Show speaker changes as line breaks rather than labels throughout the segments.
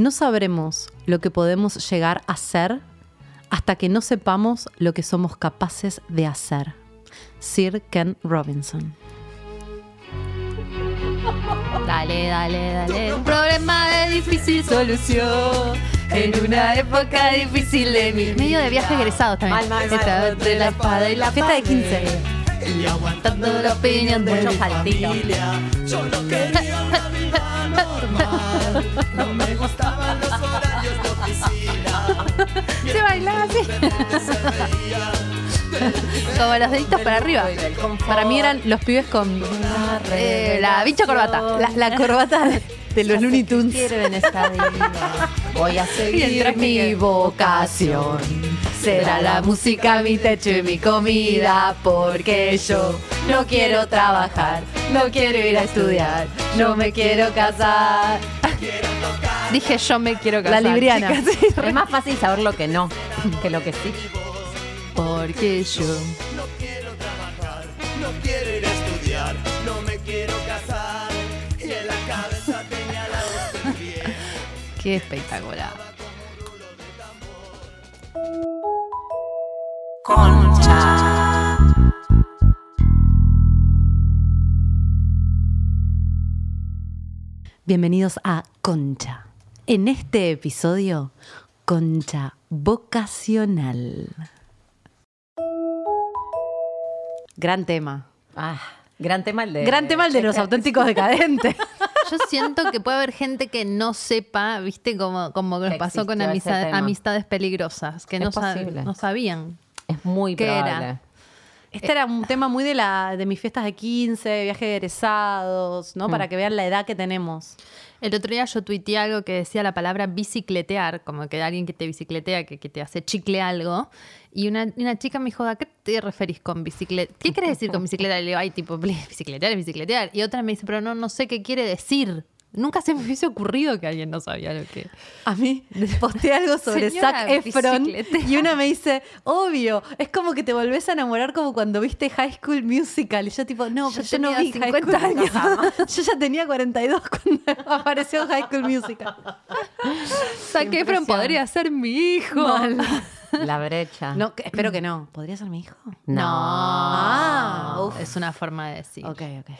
No sabremos lo que podemos llegar a ser hasta que no sepamos lo que somos capaces de hacer. Sir Ken Robinson.
Dale, dale, dale. Un problema de difícil solución. En una época difícil de mi Medio de viaje egresados también.
Mal, mal, mal.
Entre la espada y la
Fiesta de
pared.
15.
Y aguantando la opinión de
Mucho
mi
saltito.
familia.
Yo no quería una vida normal. No me gustaban los horarios de oficina.
Se bailaba así. Como los deditos para arriba.
Para mí eran los pibes con
Eh, la bicho corbata.
la, la corbata de, de los Looney Tunes.
Quiero en esta vida. Voy a seguir mi vocación.
Será la música mi techo y mi comida porque yo no quiero trabajar, no quiero ir a estudiar, no me quiero casar. Dije yo me quiero casar.
La libriana.
chicas, sí,
Es más fácil saber lo que no que lo que sí.
Porque yo
No quiero trabajar, no quiero ir a estudiar, no me quiero casar. Y en la cabeza tenía la voz del pie.
Qué espectacular.
Bienvenidos a Concha. En este episodio, Concha Vocacional. Gran tema.
Ah, gran tema el de.
Gran tema el de los auténticos decadentes.
Yo siento que puede haber gente que no sepa, viste, como, como nos pasó con amistad- amistades peligrosas, que no sabían.
Es muy
¿Qué era?
Este era un tema muy de, la, de mis fiestas de 15, viaje de egresados, ¿no? Para que vean la edad que tenemos.
El otro día yo tuiteé algo que decía la palabra bicicletear, como que alguien que te bicicletea, que, que te hace chicle algo. Y una, una chica me dijo, ¿a qué te referís con bicicleta? ¿Qué quieres decir con bicicleta? Y le digo, ay, tipo, bicicletear es bicicletear. Y otra me dice, pero no, no sé qué quiere decir. Nunca se me hubiese ocurrido que alguien no sabía lo que...
A mí posté algo sobre Zac Efron y una me dice, obvio, es como que te volvés a enamorar como cuando viste High School Musical. Y yo tipo, no, pero yo, no vi High
50
School
años.
Musical. Yo ya tenía 42 cuando apareció High School Musical.
Zac Efron podría ser mi hijo.
La brecha.
No, que- espero que no. ¿Podría ser mi hijo?
No.
Ah, uf.
es una forma de decir.
Ok, ok.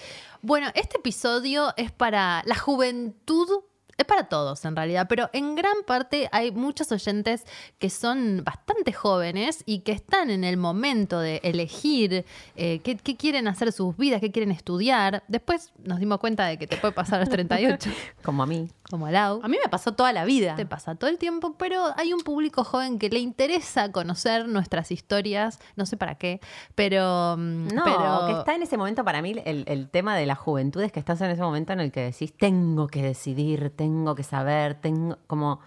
Bueno, este episodio es para la juventud, es para todos en realidad, pero en gran parte hay muchos oyentes que son bastante jóvenes y que están en el momento de elegir eh, qué, qué quieren hacer de sus vidas, qué quieren estudiar. Después nos dimos cuenta de que te puede pasar a los 38,
Como a mí.
como a Lau.
A mí me pasó toda la vida.
Te pasa todo el tiempo, pero hay un público joven que le interesa conocer nuestras historias, no sé para qué, pero... mm,
No,
pero...
que está en ese momento para mí el, el tema de la juventud es que estás en ese momento en el que decís, tengo que decidir, tengo que saber, tengo como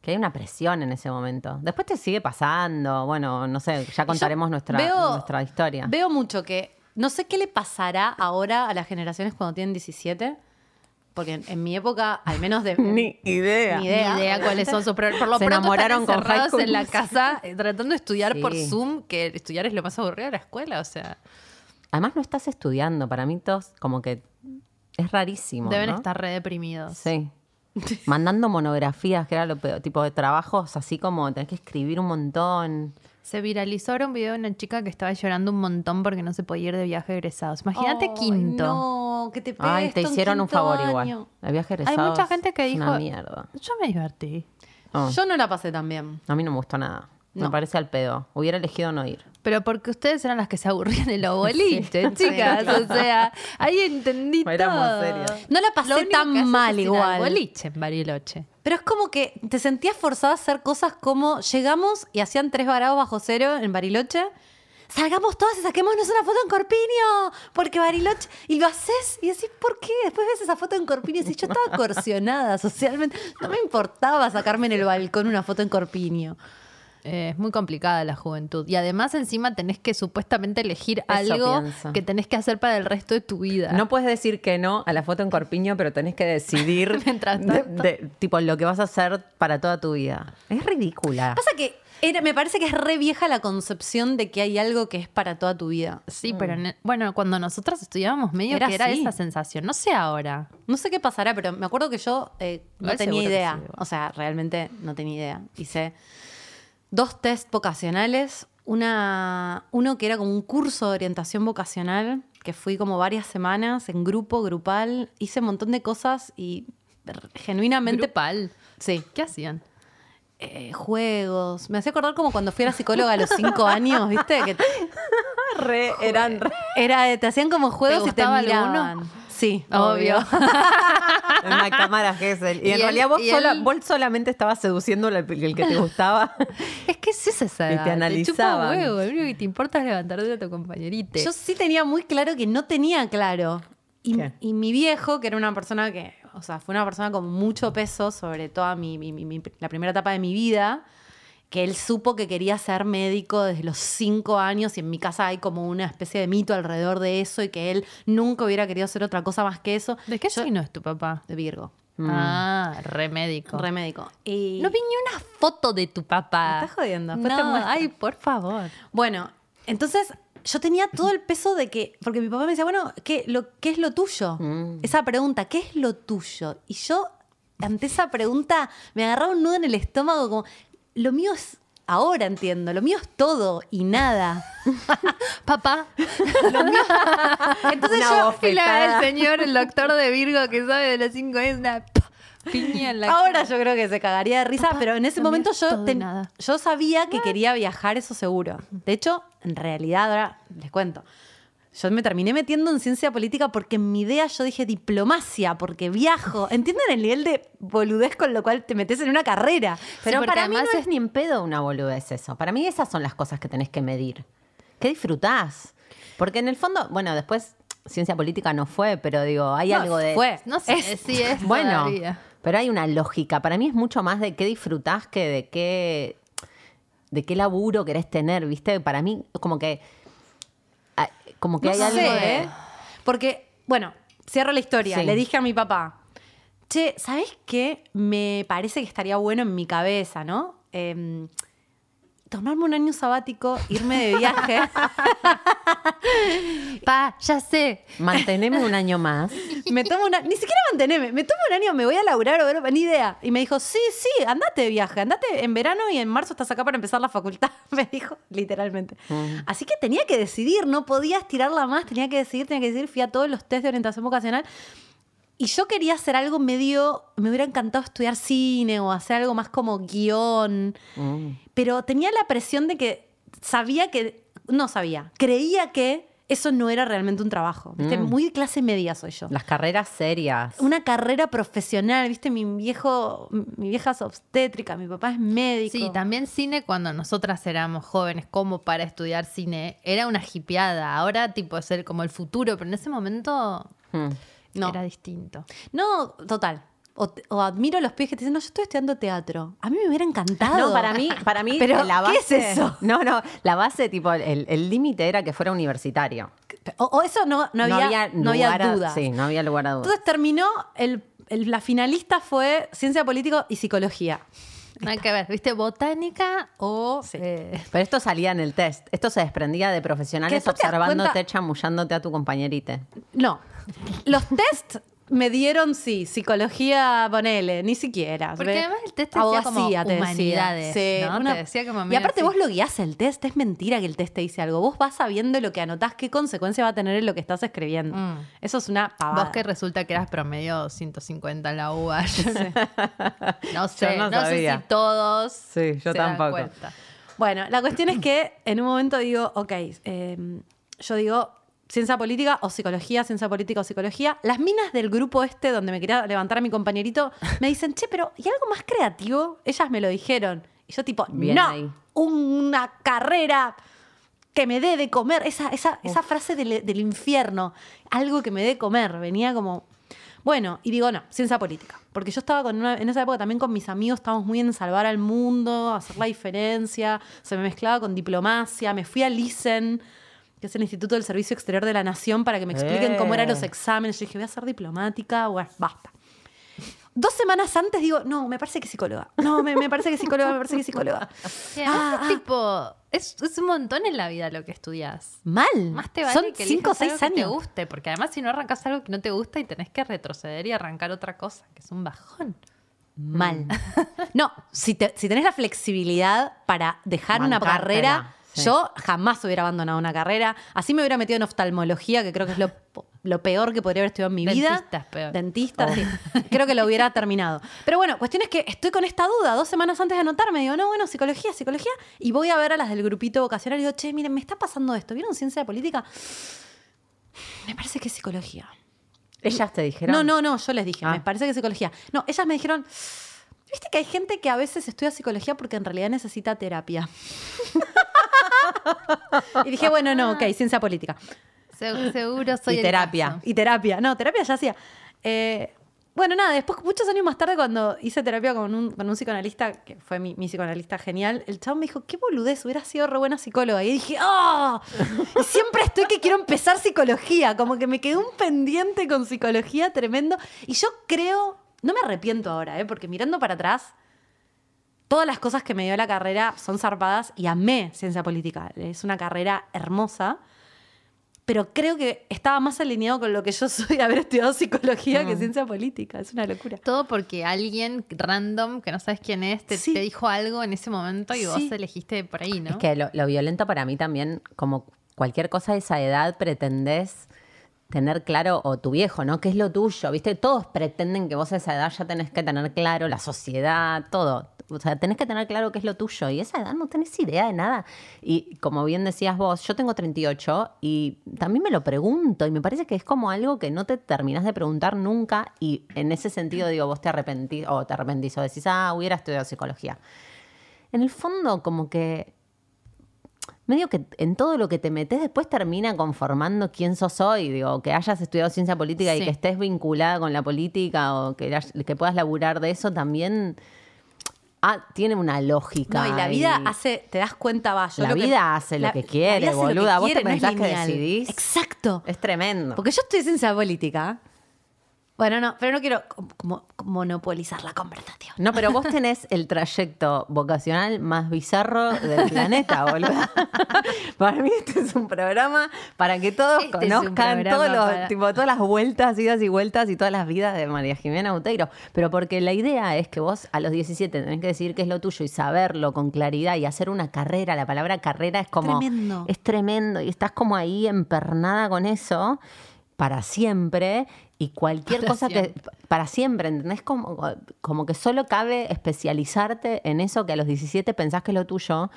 que hay una presión en ese momento. Después te sigue pasando, bueno, no sé, ya contaremos nuestra,
veo-
nuestra historia.
Veo mucho que. No sé qué le pasará ahora a las generaciones cuando tienen 17. Porque en, en mi época, al menos de.
idea.
Ni
Ni
idea.
idea, cuáles son sus problemas. Por lo
Se
pronto
enamoraron
están encerrados en la casa eh, tratando de estudiar
Sí.
por Zoom, que estudiar es lo más aburrido de la escuela, o sea,
Además no estás estudiando, para mí todos como que es rarísimo.
deben
¿no?
estar re deprimidos.
Sí. Mandando monografías, que era lo peor, tipo de trabajos así como tenés que escribir un montón.
Se viralizó ahora un video de una chica que estaba llorando un montón porque no se podía ir de viaje egresados. Imagínate quinto.
No, que te
Ay, te hicieron un favor
año.
igual. El viaje
Hay
egresados
mucha gente que dijo,
Una mierda.
yo me divertí.
No,
Yo no la pasé tan bien.
a mí no me gustó nada. Me
No.
parece al pedo. Hubiera elegido no ir.
Pero porque ustedes eran las que se aburrían de los boliches, chicas. O sea, ahí entendí todo.
serias.
No la pasé tan mal igual.
boliche en Bariloche.
Pero es como que te sentías forzada a hacer cosas como llegamos y hacían tres varados bajo cero en Bariloche. Salgamos todas y saquémonos una foto en Corpiño, porque Bariloche. Y lo haces y decís, ¿por qué? Después ves esa foto en Corpiño y decís, yo estaba coercionada socialmente. No me importaba sacarme en el balcón una foto en Corpiño.
Eh, es muy complicada la juventud. Y además encima tenés que supuestamente elegir
Eso
algo
pienso.
que tenés que hacer para el resto de tu vida.
No puedes decir que no a la foto en Corpiño, pero tenés que decidir
Mientras
de- tipo lo que vas a hacer para toda tu vida. Es ridícula.
Pasa que era, me parece que es re vieja la concepción de que hay algo que es para toda tu vida.
Sí, pero en- bueno, cuando nosotros estudiábamos medio
Era
que era
así.
esa sensación. No sé ahora.
No sé qué pasará, pero me acuerdo que yo eh, no tenía idea.
sí,
o sea, realmente no tenía idea. Hice dos test vocacionales. Una, uno que era como un curso de orientación vocacional, que fui como varias semanas en grupo, grupal. Hice un montón de cosas y genuinamente...
Grupal.
Sí.
¿Qué hacían?
eh, juegos. Me hacía acordar como cuando fui a la psicóloga a los cinco años, ¿viste? Que
Re- eran re-
era, te hacían como juegos y te miraban.
alguno?
Sí,
Obvio.
en la cámara Gesell. Y,
Y
en
él-
realidad vos,
y
sola-
él-
vos solamente estabas seduciendo al el que te gustaba.
Es que sí es esa
Y te
edad. chupa
analizaban.
huevo. Lo único que te importa es levantarte a tu compañerita.
Yo sí tenía muy claro que no tenía claro. Y, y mi viejo, que era una persona que, o sea, fue una persona con mucho peso sobre toda mi, mi- mi- mi- la primera etapa de mi vida, que él supo que quería ser médico desde los cinco años y en mi casa hay como una especie de mito alrededor de eso y que él nunca hubiera querido hacer otra cosa más que eso.
¿De qué signo es tu papá?
De Virgo.
Ah, re médico.
Re médico. Y
No vi ni una foto de tu papá.
Me estás jodiendo, te
no, ay, por favor.
Bueno, entonces yo tenía todo el peso de que, porque mi papá me decía, bueno, ¿qué, lo, ¿qué es lo tuyo?
Mm.
Esa pregunta, ¿qué es lo tuyo? Y yo, ante esa pregunta, me agarraba un nudo en el estómago como, lo mío es, ahora entiendo, lo mío es todo y nada.
Papá.
Entonces
Una
yo,
bofetada.
El señor, el doctor de Virgo que sabe de los cinco es una piña en la
ahora
cara.
yo creo que se cagaría de risa, pero en ese
lo mío
momento
es
yo, ten-
nada.
yo sabía que quería viajar, eso seguro. De hecho, en realidad, ahora les cuento. Yo me terminé metiendo en ciencia política porque en mi idea yo dije diplomacia, porque viajo. ¿Entienden el nivel de boludez con lo cual te metes en una carrera?
Pero para mí no es ni en pedo una boludez eso. Para mí esas son las cosas que tenés que medir. ¿Qué disfrutás? Porque en el fondo, bueno, después ciencia política no fue, pero digo, hay
No,
algo de...
fue.
No sé,
Es-
sí es
Bueno,
todavía.
pero hay una lógica. Para mí es mucho más de qué disfrutás que de qué, de qué laburo querés tener, ¿viste? Para mí, como que. Como que
No
hay
sé,
algo de.
¿eh? Porque, bueno, cierro la historia.
Sí.
Le dije a mi papá, che, ¿sabes qué? Me parece que estaría bueno en mi cabeza, ¿no? Em, tomarme un año sabático, irme de viaje.
Pa, ya sé.
Manteneme un año más.
me tomo una, ni siquiera manteneme, me tomo un año, me voy a laburar o ni idea. Y me dijo, sí, sí, andate de viaje, andate en verano y en marzo estás acá para empezar la facultad, me dijo, literalmente. Así que tenía que decidir, no podía estirarla más, tenía que decidir, tenía que decidir, fui a todos los test de orientación vocacional. Y yo quería hacer algo medio, me hubiera encantado estudiar cine o hacer algo más como guion,
Mm.
pero tenía la presión de que sabía que, no sabía, creía que eso no era realmente un trabajo. ¿viste?
Mm.
Muy clase media soy yo.
Las carreras serias.
Una carrera profesional, ¿viste? Mi viejo, mi vieja es obstétrica, mi papá es médico.
Sí, también cine cuando nosotras éramos jóvenes como para estudiar cine era una hipeada. Ahora tipo es el, como el futuro, pero en ese momento
Mm.
No.
era distinto.
No, total. O, o admiro a los pies que te dicen, no, yo estoy estudiando teatro. A mí me hubiera encantado.
No, para mí, para mí
Pero,
la
¿qué es eso?
No, no, la base, tipo, el el límite era que fuera universitario.
O, o eso no, no había, no había,
lugar a-
dudas.
Sí, no había lugar a dudas.
Entonces terminó, el, el- la finalista fue ciencia política y psicología.
Nada que ver, ¿viste? Botánica o.
Sí.
eh,
Pero esto salía en el test. Esto se desprendía de profesionales observándote, chamullándote a tu compañerite.
No. Los test me dieron, sí, psicología, ponele, ni siquiera.
Porque
¿ve?
además el test te decía como
te decía.
humanidades,
Sí,
¿no?
una-
Te decía como
y aparte vos lo guías el test, es mentira que el test te dice algo. Vos vas sabiendo lo que anotás, qué consecuencia va a tener en lo que estás escribiendo.
Mm.
Eso es una pavada.
Vos que resulta que eras promedio 150 en la UBA. no sé,
no
no, sé si todos.
Sí, yo
se
tampoco.
Bueno, la cuestión es que en un momento digo, ok, eh, yo digo ciencia política o psicología, ciencia política o psicología. Las minas del grupo este donde me quería levantar a mi compañerito me dicen, che, pero ¿y algo más creativo? Ellas me lo dijeron. Y yo tipo,
Bien
no,
ahí.
una carrera que me dé de comer. Esa, esa, esa frase del, del infierno, algo que me dé de comer, venía como... Bueno, y digo, no, ciencia política. Porque yo estaba con una- en esa época también con mis amigos, estábamos muy en salvar al mundo, hacer la diferencia, se me mezclaba con diplomacia, me fui al ISEN, que es el Instituto del Servicio Exterior de la Nación, para que me expliquen cómo eran los
Eh.
exámenes. Yo dije, voy a ser diplomática, bueno, basta. Dos semanas antes digo, no, me parece que es psicóloga. No, me, me parece que es psicóloga, me parece que es psicóloga.
Sí,
Ah,
es
ah.
tipo, es, es un montón en la vida lo que estudias.
Mal.
Más te vale
Son
que
cinco o
elijas algo
seis
que te
años.
guste, porque además si no arrancas algo que no te gusta y tenés que retroceder y arrancar otra cosa, que es un bajón.
Mal. No, si, te- si tenés la flexibilidad para dejar una carrera,
sí.
yo jamás hubiera abandonado una carrera. Así me hubiera metido en oftalmología, que creo que es lo, lo peor que podría haber estudiado en mi vida.
Dentista es peor.
Dentista, sí. Creo que lo hubiera terminado. Pero bueno, cuestión es que estoy con esta duda. Dos semanas antes de anotarme, digo, no, bueno, psicología, psicología. Y voy a ver a las del grupito vocacional y digo, che, miren, me está pasando esto. ¿Vieron ciencia política? Me parece que es psicología.
Ellas te dijeron.
No, no, no, yo les dije,
Ah.
me parece que es psicología. No, ellas me dijeron, viste que hay gente que a veces estudia psicología porque en realidad necesita terapia. y dije, bueno, no, ok, ciencia política.
Se- seguro soy
Y
el
terapia.
caso.
Y terapia, no, terapia ya hacía. Eh, bueno, nada, después, muchos años más tarde, cuando hice terapia con un, con un psicoanalista, que fue mi, mi psicoanalista genial, el chabón me dijo, qué boludez, hubiera sido re buena psicóloga. Y dije, ¡oh! Y siempre estoy que quiero empezar psicología, como que me quedó un pendiente con psicología tremendo. Y yo creo, no me arrepiento ahora, ¿eh? porque mirando para atrás, todas las cosas que me dio la carrera son zarpadas y amé ciencia política. Es una carrera hermosa pero creo que estaba más alineado con lo que yo soy haber estudiado psicología que ciencia política. Es una locura.
Todo porque alguien random, que no sabes quién es, te,
Sí.
te dijo algo en ese momento y
Sí.
vos elegiste por ahí, ¿no?
Es que lo, lo violento para mí también, como cualquier cosa de esa edad, pretendés tener claro, o tu viejo, ¿no? ¿Qué es lo tuyo? ¿Viste? Todos pretenden que vos a esa edad ya tenés que tener claro la sociedad, todo. O sea, tenés que tener claro qué es lo tuyo. Y esa edad no tenés idea de nada. Y como bien decías vos, yo tengo 38 y también me lo pregunto. Y me parece que es como algo que no te terminás de preguntar nunca. Y en ese sentido, digo, vos te arrepentís, o te arrepentís, o decís, ah, hubiera estudiado psicología. En el fondo, como que medio que en todo lo que te metes después termina conformando quién sos hoy. Digo, que hayas estudiado ciencia política y que estés vinculada con la política o que, puedas laburar de eso también ah, tiene una lógica.
No, y la vida hace, te das cuenta, va. yo
La
que-
vida hace lo que quiere,
lo que
boluda. ¿Vos te
no
pensás que decidís?
Exacto.
Es tremendo.
Porque yo estoy en ciencia política. Bueno, no, pero no quiero como- monopolizar la conversación.
No, pero vos tenés el trayecto vocacional más bizarro del planeta, boludo. para mí este es un programa para que todos
Este
conozcan todos los,
para-
tipo, todas las vueltas, idas y vueltas y todas las vidas de María Jimena Uteiro. Pero porque la idea es que vos a los 17 tenés que decir qué es lo tuyo y saberlo con claridad y hacer una carrera. La palabra carrera es como...
Tremendo.
Es tremendo y estás como ahí empernada con eso para siempre y cualquier
Para
cosa
siempre.
que para siempre, ¿entendés? Como, como que solo cabe especializarte en eso que a los 17 pensás que es lo tuyo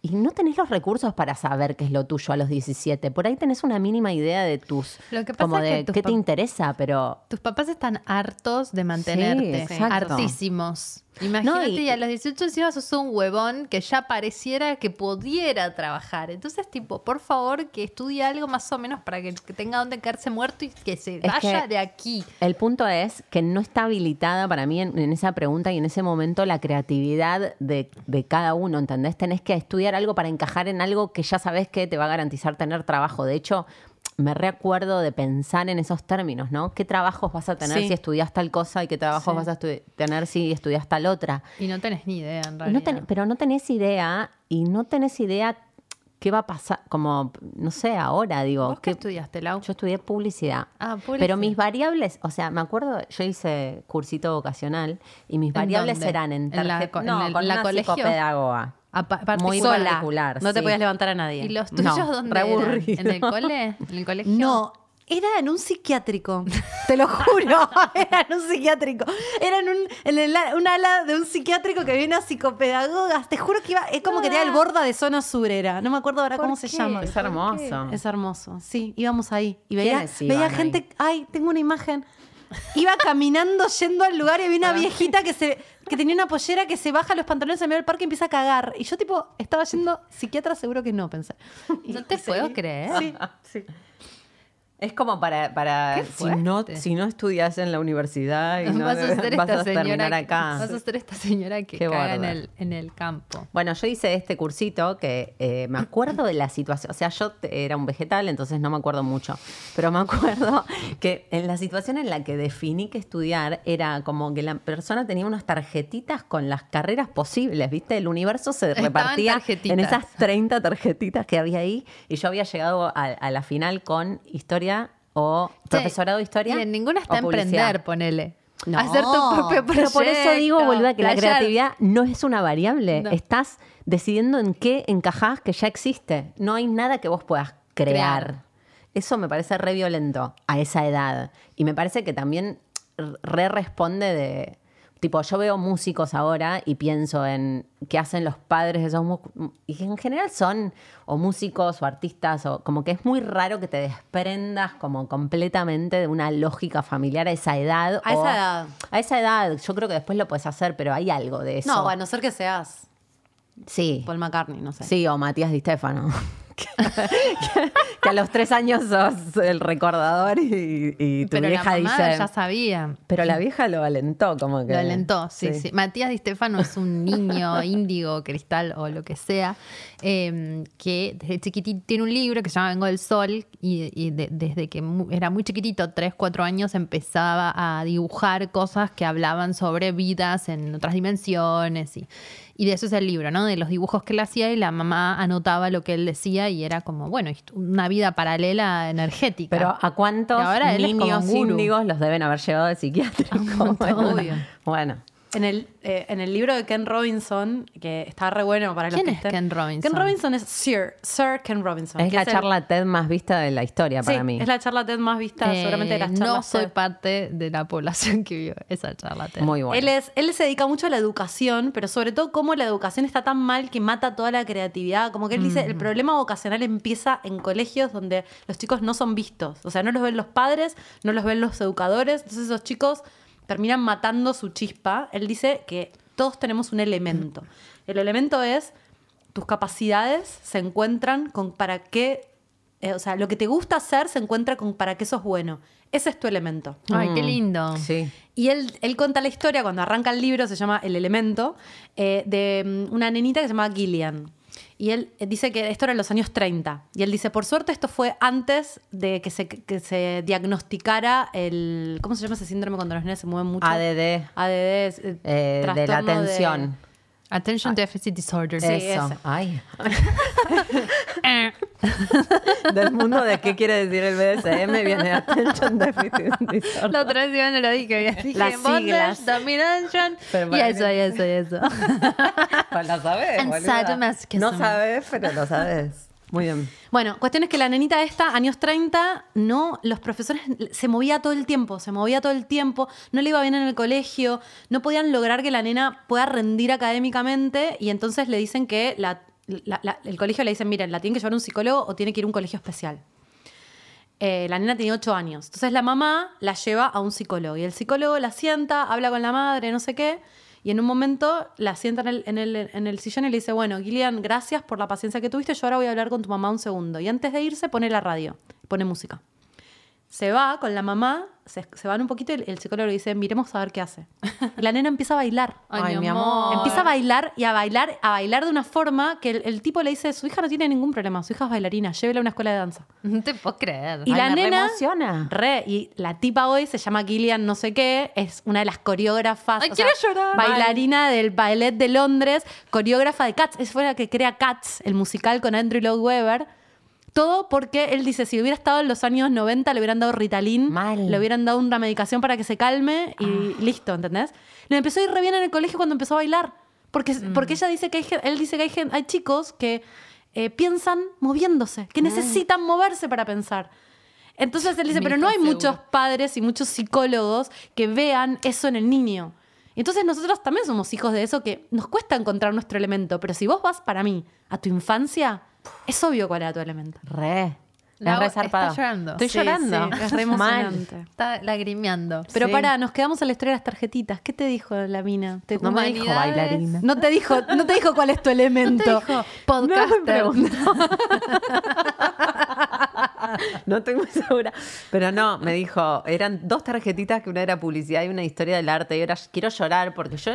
y no tenés los recursos para saber qué es lo tuyo a los 17. Por ahí tenés una mínima idea de tus,
Lo que pasa
como
es que
de qué te interesa, pero
Tus papás están hartos de mantenerte.
Sí.
Hartísimos. Imagínate,
No, y-
y, a los 18 encima sos un huevón que ya pareciera que pudiera trabajar. Entonces, tipo, por favor, que estudie algo más o menos para que, que tenga donde caerse muerto y que se vaya
que-
de aquí.
El punto es que no está habilitada para mí en, en esa pregunta y en ese momento la creatividad de, de cada uno, ¿entendés? Tenés que estudiar algo para encajar en algo que ya sabes que te va a garantizar tener trabajo. De hecho, me recuerdo de pensar en esos términos, ¿no? ¿Qué trabajos vas a tener
Sí.
si estudias tal cosa y qué trabajos
Sí.
vas a tener si estudias tal otra?
Y no tenés ni idea, en realidad.
no ten- pero no tenés idea y no tenés idea qué va a pasar, como, no sé, ahora digo.
¿Vos qué
qué-
estudiaste, Lau?
yo estudié publicidad.
Ah, publicidad.
Pero mis variables, o sea, me acuerdo, yo hice cursito vocacional y mis
¿En
variables
dónde?
eran en
¿En la
tarjeta.
en
no,
el-
con
la
una
colegio?
psicopedagoga.
Aparte-
Muy
Sola.
particular,
No te podías levantar a nadie.
¿Y los
No,
tuyos dónde
re
eran? ¿En el cole? ¿En el colegio?
No, era en un psiquiátrico. Te lo juro. Era en un psiquiátrico. Era en un, en el a- un ala de un psiquiátrico que viene a psicopedagogas. Te juro que iba. Es como que tenía el borda de zona surera. No me acuerdo ahora
¿Por
cómo se llama.
Es hermoso.
Es hermoso. Sí, íbamos ahí. Y veía,
¿Quiénes iban
veía
ahí?
gente. Ay, tengo una imagen. Iba caminando yendo al lugar y había una viejita que se que tenía una pollera que se baja los pantalones en medio del parque y empieza a cagar. Y yo, tipo, estaba yendo psiquiatra, seguro que no, pensé. Y-
No te puedo creer.
Sí.
Sí. Es como para, para si, no, si no estudias en la universidad y no
vas a ser
vas
esta
a
señora.
terminar
que-
acá.
Vas a ser esta señora que
Qué
caga en el, en el campo.
Bueno, yo hice este cursito que eh, me acuerdo de la situación, o sea, yo era un vegetal, entonces no me acuerdo mucho, pero me acuerdo que en la situación en la que definí que estudiar era como que la persona tenía unas tarjetitas con las carreras posibles, ¿viste? El universo se
Estaban
repartía
tarjetitas.
en esas 30 tarjetitas que había ahí y yo había llegado a, a la final con historia o profesorado de historia.
Miren, ninguna está en emprender, ponele.
No.
Hacer tu propio proyecto.
Pero por eso digo, boluda, que la creatividad no es una variable.
No.
Estás decidiendo en qué encajás que ya existe. No hay nada que vos puedas crear.
Crear.
Eso me parece re violento a esa edad. Y me parece que también re responde de. Tipo, yo veo músicos ahora y pienso en qué hacen los padres de esos músicos. Y en general son o músicos o artistas, o como que es muy raro que te desprendas como completamente de una lógica familiar a esa edad.
A esa edad.
a esa edad, yo creo que después lo puedes hacer, pero hay algo de eso.
No, a no ser que seas
Sí.
Paul McCartney, no sé.
Sí, o Matías Di Stefano. que, a los tres años sos el recordador y, y tu
Pero la
vieja
mamá
dice.
ya sabía.
Pero la vieja lo alentó, como que.
Lo alentó, sí, sí, Matías Di Stefano es un niño índigo, cristal o lo que sea, eh, que desde chiquitito tiene un libro que se llama Vengo del Sol y, y de- desde que era muy chiquitito, 3, 4 años, empezaba a dibujar cosas que hablaban sobre vidas en otras dimensiones y, y de eso es el libro, ¿no? De los dibujos que él hacía y la mamá anotaba lo que él decía y era como, bueno, una vida paralela energética.
Pero ¿a cuántos
ahora
niños índigos los deben haber llevado? Bueno,
obvio.
Bueno.
En el, eh, en el libro de Ken Robinson, que está re bueno para los
¿Quién
que
es
estén-
Ken Robinson?
Ken Robinson es Sir, Sir Ken Robinson.
Es
que
la
el-
charla TED más vista de la historia para
sí,
mí.
es la charla TED más vista seguramente de las
Eh,
charlas
No soy
TED.
parte de la población que vio esa charla. TED.
Muy bueno.
Él, es, él se dedica mucho a la educación, pero sobre todo cómo la educación está tan mal que mata toda la creatividad. Como que él dice, el problema vocacional empieza en colegios donde los chicos no son vistos. O sea, no los ven los padres, no los ven los educadores. Entonces esos chicos terminan matando su chispa. Él dice que todos tenemos un elemento. El elemento es tus capacidades se encuentran con para qué, eh, o sea, lo que te gusta hacer se encuentra con para qué sos bueno. Ese es tu elemento.
Ay, qué
Mm,
lindo.
Sí.
Y él, él cuenta la historia cuando arranca el libro, se llama El Elemento, eh, de mm, una nenita que se llama Gillian. Y él eh, dice que esto era en los años 30. Y él dice, por suerte esto fue antes de que se, que se diagnosticara el... ¿Cómo se llama ese síndrome cuando los nenes se mueven mucho?
ADD.
ADD es, eh,
eh, de la
de-
atención.
Attention Deficit Disorder.
Sí,
Eso. Ay.
Eh,
Del mundo de qué quiere decir el BDSM viene Attention Deficit Disorder.
La otra vez yo no lo dije. Dije
Las
bondage,
siglas.
domination.
Pero
Y eso, y eso, y eso.
Pues lo sabes. No sabes, pero lo sabes. Muy bien.
Bueno, cuestión es que la nenita esta, años 30, no, los profesores se movía todo el tiempo, se movía todo el tiempo, no le iba bien en el colegio, no podían lograr que la nena pueda rendir académicamente y entonces le dicen que la- la- el colegio le dicen, miren, la tienen que llevar un psicólogo o tiene que ir a un colegio especial. Eh, la nena tenía 8 años. Entonces la mamá la lleva a un psicólogo y el psicólogo la sienta, habla con la madre, no sé qué, y en un momento la sienta en el, en el- en el sillón y le dice, bueno, Gillian, gracias por la paciencia que tuviste, yo ahora voy a hablar con tu mamá un segundo. Y antes de irse pone la radio, pone música. Se va con la mamá, se, se van un poquito y el psicólogo le dice, miremos a ver qué hace. Y la nena empieza a bailar.
Ay, mi amor.
Empieza a bailar y a bailar, a bailar de una forma que el, el tipo le dice, su hija no tiene ningún problema, su hija es bailarina, llévela a una escuela de danza.
No te puedo creer.
Y
Ay,
la
me
nena.
reemociona.
Re, y la tipa hoy se llama Gillian no sé qué, es una de las coreógrafas.
Ay,
o
quiero
sea,
llorar.
Bailarina del ballet de Londres, coreógrafa de Cats. Es fue la que crea Cats, el musical con Andrew Lloyd Webber. Todo porque él dice, si hubiera estado en los años 90, le hubieran dado Ritalin,
Mal.
le hubieran dado una medicación para que se calme y listo, ¿entendés? Le empezó a ir re bien en el colegio cuando empezó a bailar. Porque, porque ella dice que hay, él dice que hay, hay chicos que eh, piensan moviéndose, que necesitan moverse para pensar. Entonces él dice, pero no hay
seguro.
muchos padres y muchos psicólogos que vean eso en el niño. Entonces nosotros también somos hijos de eso que nos cuesta encontrar nuestro elemento, pero si vos vas para mí a tu infancia, es obvio cuál era tu elemento.
Re.
La-
re
está llorando.
Estoy
Sí,
llorando.
sí, es re
Mal.
emocionante.
Está lagrimeando.
Pero
Sí.
pará, nos quedamos a la historia de las tarjetitas. ¿Qué te dijo la mina? Te-
No me dijo bailarina.
no te dijo, no te dijo cuál es tu elemento.
Dijo, podcaster.
No estoy muy segura. Pero no, me dijo, eran dos tarjetitas que una era publicidad y una historia del arte. Y ahora quiero llorar porque yo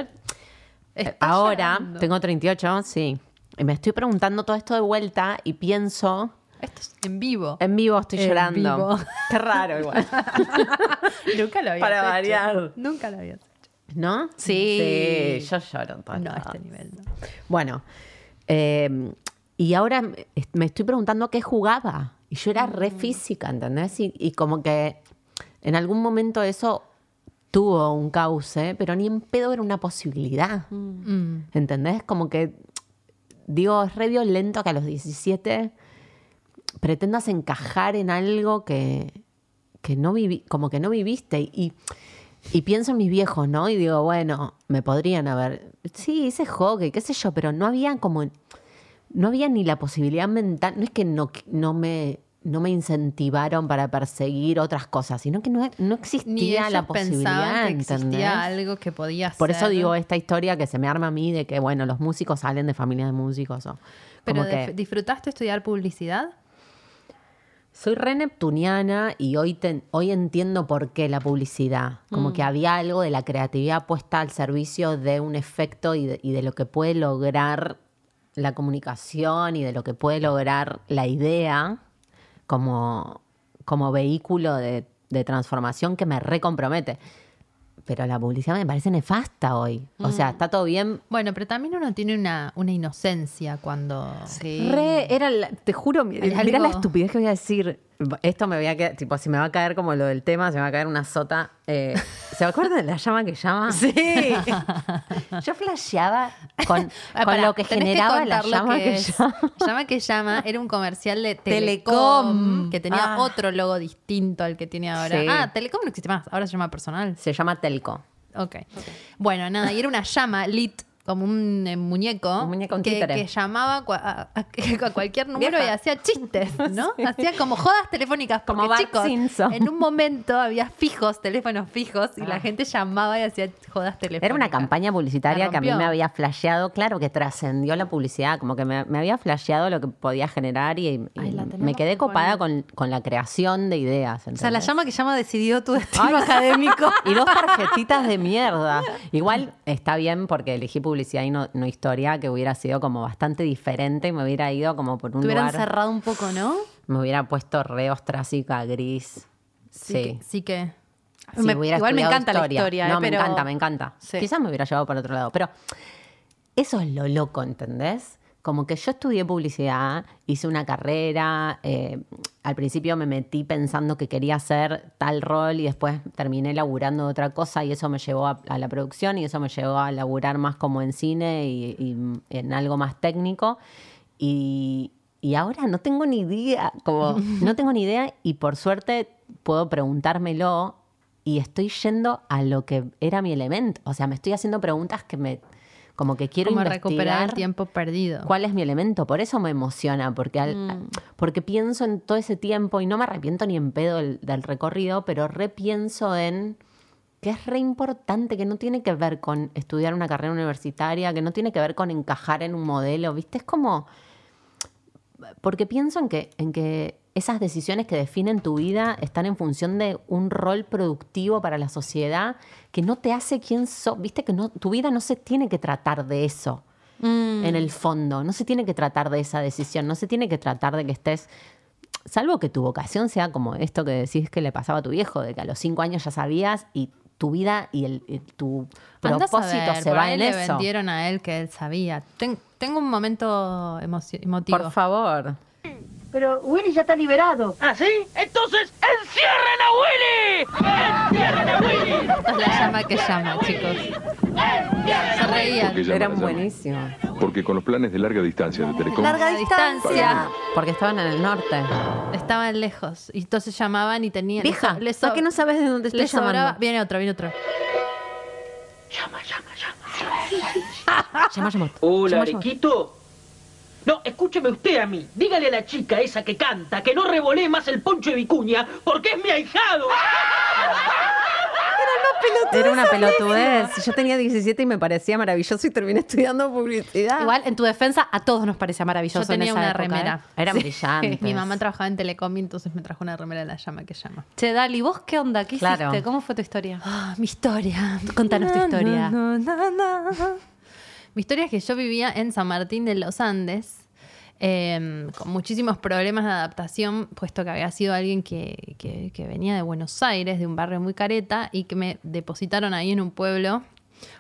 Estás
ahora
llorando.
tengo 38, sí. Y me estoy preguntando todo esto de vuelta y pienso,
Esto es en vivo.
en vivo estoy
En
llorando.
vivo.
Qué raro igual.
Nunca lo había
Para
hecho.
variar.
Nunca lo había hecho.
¿No?
Sí.
Sí, yo lloro todo.
No a este nivel. no.
Bueno, eh, y ahora me- me estoy preguntando qué jugaba. Y yo era re física, ¿entendés? Y, y como que en algún momento eso tuvo un cauce, pero ni en pedo era una posibilidad.
Mm.
¿Entendés? Como que, digo, es re violento que a los 17 pretendas encajar en algo que, que no viví, como que no viviste. Y, y pienso en mis viejos, ¿no? Y digo, bueno, me podrían haber. Sí, hice hockey, qué sé yo, pero no había como. No había ni la posibilidad mental. No es que no, no me. No me incentivaron para perseguir otras cosas, sino que no, no existía la posibilidad.
que existía
¿entendés?
algo que podía
Por eso digo esta historia que se me arma a mí de que, bueno, los músicos salen de familias de músicos. O,
Pero
como que
¿disfrutaste estudiar publicidad?
soy re neptuniana y hoy, hoy entiendo por qué la publicidad. Como que había algo de la creatividad puesta al servicio de un efecto y de, y de lo que puede lograr la comunicación y de lo que puede lograr la idea como, como vehículo de, de transformación que me recompromete. Pero la publicidad me parece nefasta hoy. O sea, está todo bien,
Bueno, pero también uno tiene una, una inocencia cuando...
Sí.
Re, era, la- te juro, mi-
Hay
la estupidez que voy a decir. Esto me voy a quedar, tipo, si me va a caer como lo del tema, se me va a caer una sota. Eh, ¿Se acuerdan de la llama que llama?
Sí.
Yo flasheaba con,
Ah,
con
pará,
lo que
tenés
generaba la
contar lo
llama que,
es.
llama.
Llama que llama era un comercial de
Telecom.
Telecom, que tenía
Ah.
otro logo distinto al que tiene ahora.
Sí.
Ah, Telecom no existe más, ahora se llama personal.
Se llama Telco.
Ok. Bueno, nada, y era una llama lit como un eh, muñeco,
Un muñeco, un
que,
títere.
que llamaba a, a- a cualquier número
Vieja.
y hacía chistes, ¿no? Hacía como jodas telefónicas. Porque,
Como Bart
chicos,
Simpson.
en un momento había fijos, teléfonos fijos, y
Ah.
la gente llamaba y hacía jodas telefónicas.
Era una campaña publicitaria que a mí me había flasheado, claro que trascendió la publicidad, como que me, me había flasheado lo que podía generar y, y
Ay, la
me quedé
que
copada con, con la creación de ideas.
O sea, la llama que llama decidió tu destino académico.
Y dos tarjetitas de mierda. Igual está bien porque elegí publicidad y no, no historia, que hubiera sido como bastante diferente y me hubiera ido como por un
Te hubieran
lugar.
cerrado un poco, ¿no?
Me hubiera puesto re ostrácica, gris.
Sí.
Sí.
que, sí que-
Si
Me-
hubiera
igual me encanta la historia,
No,
eh,
me encanta, me encanta.
Sí.
Quizás me hubiera llevado por otro lado. Pero eso es lo loco, ¿entendés? Como que yo estudié publicidad, hice una carrera, eh, al principio me metí pensando que quería hacer tal rol y después terminé laburando de otra cosa y eso me llevó a, a la producción y eso me llevó a laburar más como en cine y, y en algo más técnico. Y, y ahora no tengo ni idea, como no tengo ni idea y por suerte puedo preguntármelo y estoy yendo a lo que era mi elemento. O sea, me estoy haciendo preguntas que me, como que quiero
como
investigar
recuperar el tiempo perdido.
cuál es mi elemento. Por eso me emociona, porque, al- porque pienso en todo ese tiempo y no me arrepiento ni en pedo del, del recorrido, pero repienso en que es re importante, que no tiene que ver con estudiar una carrera universitaria, que no tiene que ver con encajar en un modelo, ¿viste? Es como... Porque pienso en que, en que esas decisiones que definen tu vida están en función de un rol productivo para la sociedad que no te hace quien sos. Viste que no, tu vida no se tiene que tratar de eso en el fondo. No se tiene que tratar de esa decisión, no se tiene que tratar de que estés. Salvo que tu vocación sea como esto que decís que le pasaba a tu viejo, de que a los cinco años ya sabías y tu vida y, el, y tu propósito se
por
va en
le
eso.
vendieron a él que él sabía. Ten- tengo un momento emotivo.
Por favor.
Pero Willy ya está liberado.
¿Ah, sí? Entonces, ¡encierren a Willy! ¡Encierren a Willy!
Esta es la llama que llama, chicos. Se reían.
Eran buenísimos.
Porque con los planes de larga distancia de Telecom,
Larga
distancia.
Porque estaban en el norte.
Estaban lejos. Y entonces llamaban y tenían.
Vieja,
les so-
¿por qué no sabes de dónde estoy
les sobraba-
llamando?
Viene otro, viene otro.
Llama, llama, llama.
Llama, llama.
Hola. Arequito. No, escúcheme usted a mí. Dígale a la chica esa que canta que no revolé más el poncho de vicuña porque es mi ahijado.
Era una pelotudez. Yo tenía 17 y me parecía maravilloso y terminé estudiando publicidad.
Igual, en tu defensa, a todos nos parecía maravilloso.
Yo tenía
en esa
una
época,
remera.
¿eh?
Eran brillantes.
Mi mamá trabajaba en Telecom y entonces me trajo una remera de la llama que llama.
Che, Dali, ¿vos qué onda? ¿Qué
Claro.
hiciste? ¿Cómo fue tu historia?
Ah, mi historia.
Contanos tu historia.
Na, na, na. Mi historia es que yo vivía en San Martín de los Andes. eh, con muchísimos problemas de adaptación, puesto que había sido alguien que, que- que venía de Buenos Aires, de un barrio muy careta, y que me depositaron ahí en un pueblo.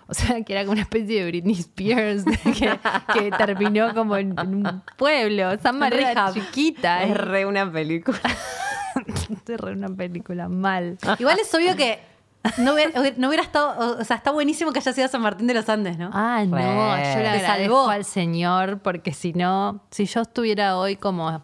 O sea, que era como una especie de Britney Spears que, que terminó como en, en un pueblo. San María era chiquita.
Es
Es
re una película.
re una película mal.
Igual es obvio que no hubiera, no hubiera estado. O sea, está buenísimo que haya sido San Martín de los Andes, ¿no?
Ah, no, yo le
Te
agradezco
salvó.
al Señor porque si no, si yo estuviera hoy como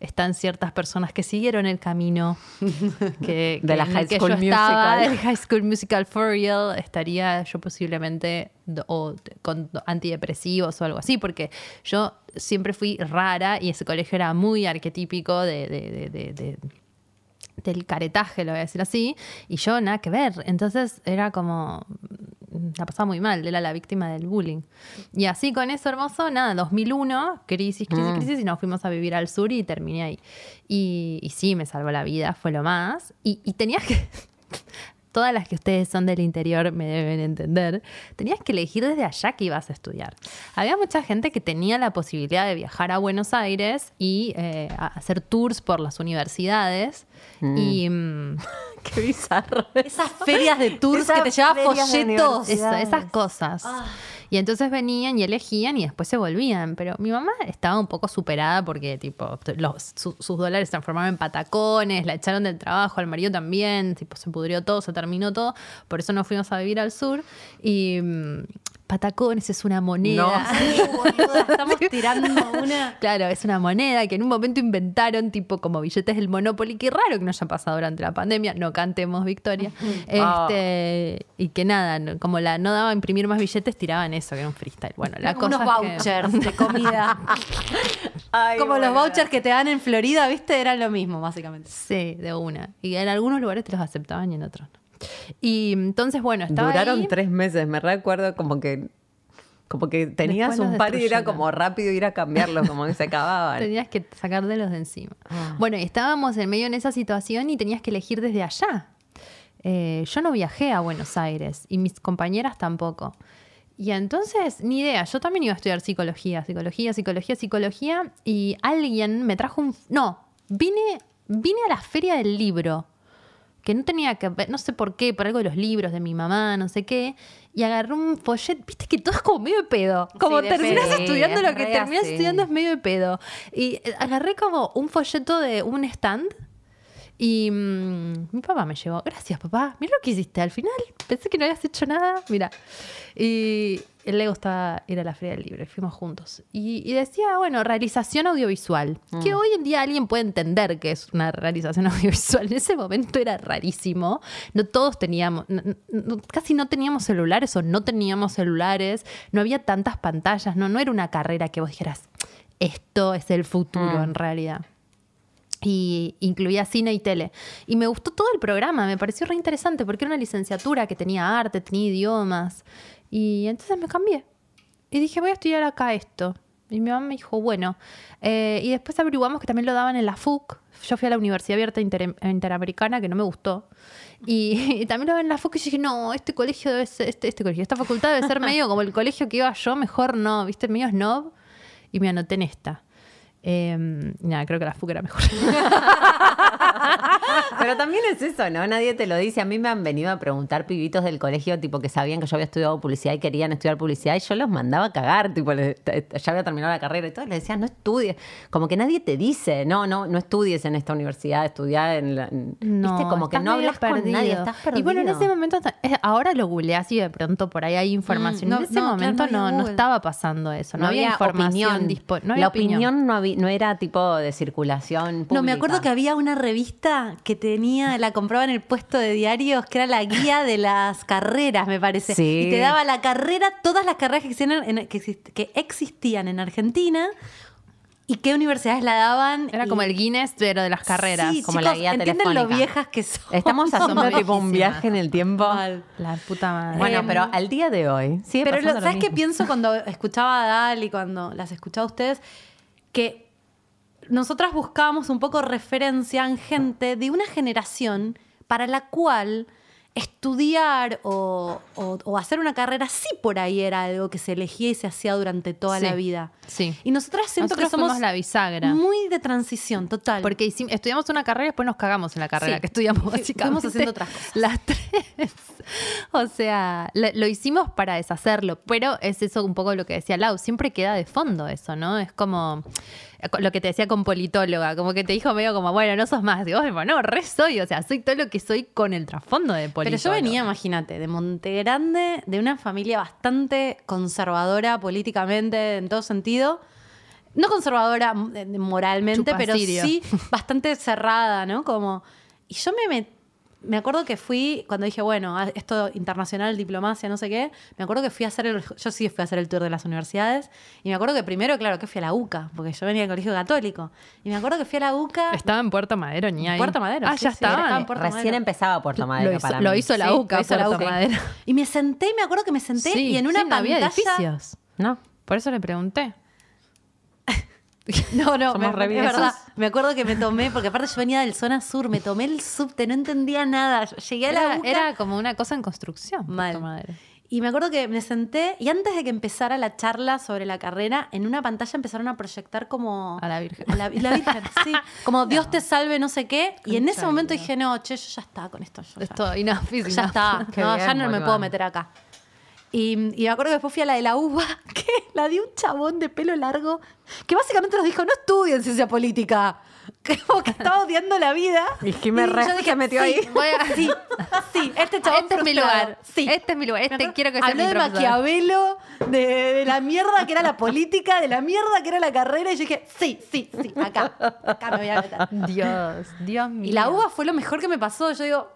están ciertas personas que siguieron el camino que,
De la High
que
School
yo estaba,
Musical.
del High School Musical for real, estaría yo posiblemente do- o con antidepresivos o algo así, porque yo siempre fui rara y ese colegio era muy arquetípico de- de- de- de- de, del caretaje, lo voy a decir así, y yo nada que ver. Entonces era como, la pasaba muy mal, era la víctima del bullying. Y así con eso hermoso, nada, 2001, crisis, crisis, crisis, y nos fuimos a vivir al sur y terminé ahí. Y, y sí, me salvó la vida, fue lo más. Y, y tenías que... Todas las que ustedes son del interior me deben entender. Tenías que elegir desde allá que ibas a estudiar. Había mucha gente que tenía la posibilidad de viajar a Buenos Aires y eh, hacer tours por las universidades. Y mm,
Qué bizarro.
Esas ferias de tours
Esas
que te
de
folletos.
eso, esas cosas.
Ah.
Y entonces venían y elegían y después se volvían. Pero mi mamá estaba un poco superada porque, tipo, los- su- sus dólares se transformaron en patacones, la echaron del trabajo, al marido también, tipo, se pudrió todo, se terminó todo. Por eso nos fuimos a vivir al sur. Y mm, patacones es una moneda.
No.
Sí, boluda, estamos tirando una.
Claro, es una moneda que en un momento inventaron, tipo como billetes del Monopoly. Qué raro que no haya pasado durante la pandemia. No cantemos Victoria. Este, Y que nada, como la no daba a imprimir más billetes, tiraban eso, que era un freestyle. Bueno, la cosa.
unos
que-
vouchers de comida. Como los vouchers que te dan en Florida, ¿viste? Eran lo mismo, básicamente.
Sí, de una. Y en algunos lugares te los aceptaban y en otros no. Y entonces, bueno, estaba
Duraron
ahí.
tres meses, me recuerdo como que como que tenías
Después
un par y era como rápido ir a cambiarlos, como que se acababan.
Tenías que sacar de los de encima.
Ah.
Bueno, y estábamos en medio en esa situación y tenías que elegir desde allá. Eh, yo no viajé a Buenos Aires y mis compañeras tampoco. Y entonces, ni idea, yo también iba a estudiar psicología, psicología, psicología, psicología, y alguien me trajo un... No, vine, vine a la feria del libro, que no tenía que ver, no sé por qué, por algo de los libros de mi mamá, no sé qué, y agarré un folleto, viste que todo es como medio de pedo, como
de
terminas estudiando
Sí,
lo
es
que terminas estudiando es medio de pedo. Y eh, agarré como un folleto de un stand y mm, mi papá me llevó, gracias papá, mira lo que hiciste. Al final, pensé que no habías hecho nada, mira. Y él le gustaba ir a la Feria del Libro. Y fuimos juntos. Y, y decía, bueno, realización audiovisual, que hoy en día alguien puede entender que es una realización audiovisual. En ese momento era rarísimo, no todos teníamos, no- no- casi no teníamos celulares o no teníamos celulares, no había tantas pantallas, no, no era una carrera que vos dijeras, esto es el futuro en realidad y incluía cine y tele. Y me gustó todo el programa, me pareció re interesante porque era una licenciatura que tenía arte, tenía idiomas. Y entonces me cambié. Y dije, voy a estudiar acá esto. Y mi mamá me dijo, bueno. Eh, y después averiguamos que también lo daban en la FUC. Yo fui a la Universidad Abierta Inter- Interamericana, que no me gustó. Y, también lo daban en la FUC y dije, no, este colegio debe ser, este, este colegio, esta facultad debe ser medio como el colegio que iba yo, mejor no, viste, medio snob. Y me anoté en esta. Eh, nada, creo que la FUC era mejor.
Pero también es eso, ¿no? Nadie te lo dice. A mí me han venido a preguntar pibitos del colegio, tipo, que sabían que yo había estudiado publicidad y querían estudiar publicidad, y yo los mandaba a cagar, tipo, les- ya había terminado la carrera y todo, y les decía, no estudies. Como que nadie te dice, no, no, no estudies en esta universidad, estudia en la. en- ¿Viste? Como que no hablas con nadie, estás perdido.
Y bueno, en ese momento, ahora lo googleás y de pronto por ahí hay información.
Mm, no,
en ese
no,
momento
no había
no, no estaba pasando eso, no, había, información
opinión.
dispo- no había
la opinión, no, había- no era tipo de circulación pública.
No, me acuerdo que había una revista que tenía, la compraba en el puesto de diarios, que era la guía de las carreras, me parece.
Sí.
Y te daba la carrera, todas las carreras que existían en, que exist- que existían en Argentina. y qué universidades la daban.
Era
y-
como el Guinness, pero de las carreras.
Sí,
como
chicos,
la guía
¿entienden lo
telefónica.
viejas que son?
Estamos haciendo tipo un viaje en el tiempo.
Mal.
La puta madre.
Bueno,
Em,
pero al día de hoy, sigue
Pero lo-
pasando lo
¿sabes qué pienso cuando escuchaba a Dal y cuando las escuchaba a ustedes? Que nosotras buscábamos un poco referencia en gente de una generación para la cual estudiar o, o- o hacer una carrera sí por ahí era algo que se elegía y se hacía durante toda
Sí,
la vida.
sí.
Y nosotras siento
Nosotros
que somos
la bisagra.
muy de transición, total.
Porque estudiamos una carrera y después nos cagamos en la carrera
Sí.
que estudiamos básicamente.
fuimos haciendo otras cosas.
Las tres. O sea, lo, lo hicimos para deshacerlo, pero es eso un poco lo que decía Lau, siempre queda de fondo eso, ¿no? Es como lo que te decía con politóloga, como que te dijo medio como, bueno, no sos más. Digo, bueno, no, re soy, o sea, soy todo lo que soy con el trasfondo de politóloga.
Pero yo venía, imagínate, de Monte Grande, de una familia bastante conservadora políticamente en todo sentido. No conservadora eh, moralmente, pero sí bastante cerrada, ¿no? Como. Y yo me, met- me acuerdo que fui, cuando dije, bueno, ah, esto internacional, diplomacia, no sé qué, me acuerdo que fui a hacer el, yo sí fui a hacer el tour de las universidades, y me acuerdo que primero, claro, que fui a la UCA, porque yo venía del colegio católico, y me acuerdo que fui a la UCA,
Estaba en Puerto Madero, ni ahí.
Puerto Madero,
Ah,
sí,
ya
sí,
estaba.
estaba en Puerto
Recién
Madero.
empezaba Puerto Madero
lo hizo,
para
lo hizo la UCA,
lo hizo la
Puerto
UCA.
Madero.
Y me senté, me acuerdo que me senté
Sí,
y en una
sí, no había
pantalla.
edificios.
No.
Por eso le pregunté.
No, no, me,
re
es verdad. Me acuerdo que me tomé, porque aparte yo venía del zona sur, me tomé el subte, no entendía nada. Llegué a la
Era, como una cosa en construcción.
mal.
Madero.
Y me acuerdo que me senté y antes de que empezara la charla sobre la carrera, en una pantalla empezaron a proyectar como...
A la Virgen.
a la, la Virgen, sí. Como Dios te salve, no sé qué. Y en ese momento dije, no, che, yo ya está con esto. yo ya-
Esto, enough is
ya
enough.
está,
Qué
no,
bien,
ya no me puedo meter acá. Y, y me acuerdo que después fui a la de la UBA, que la dio un chabón de pelo largo, que básicamente nos dijo, no estudien ciencia política. Como que estaba odiando la vida.
Y Jimé
yo
re
dije,
se metió
sí,
ahí.
voy a- sí, sí, este chabón
Este es mi lugar.
Sí.
Este es mi lugar.
Me
Este quiero que sea
Habló
mi
de
profesor.
Maquiavelo, de, de la mierda que era la política, de la mierda que era la carrera, y yo dije, sí, sí, sí, acá, acá me voy a meter.
Dios, Dios mío.
Y la UBA fue lo mejor que me pasó. Yo digo,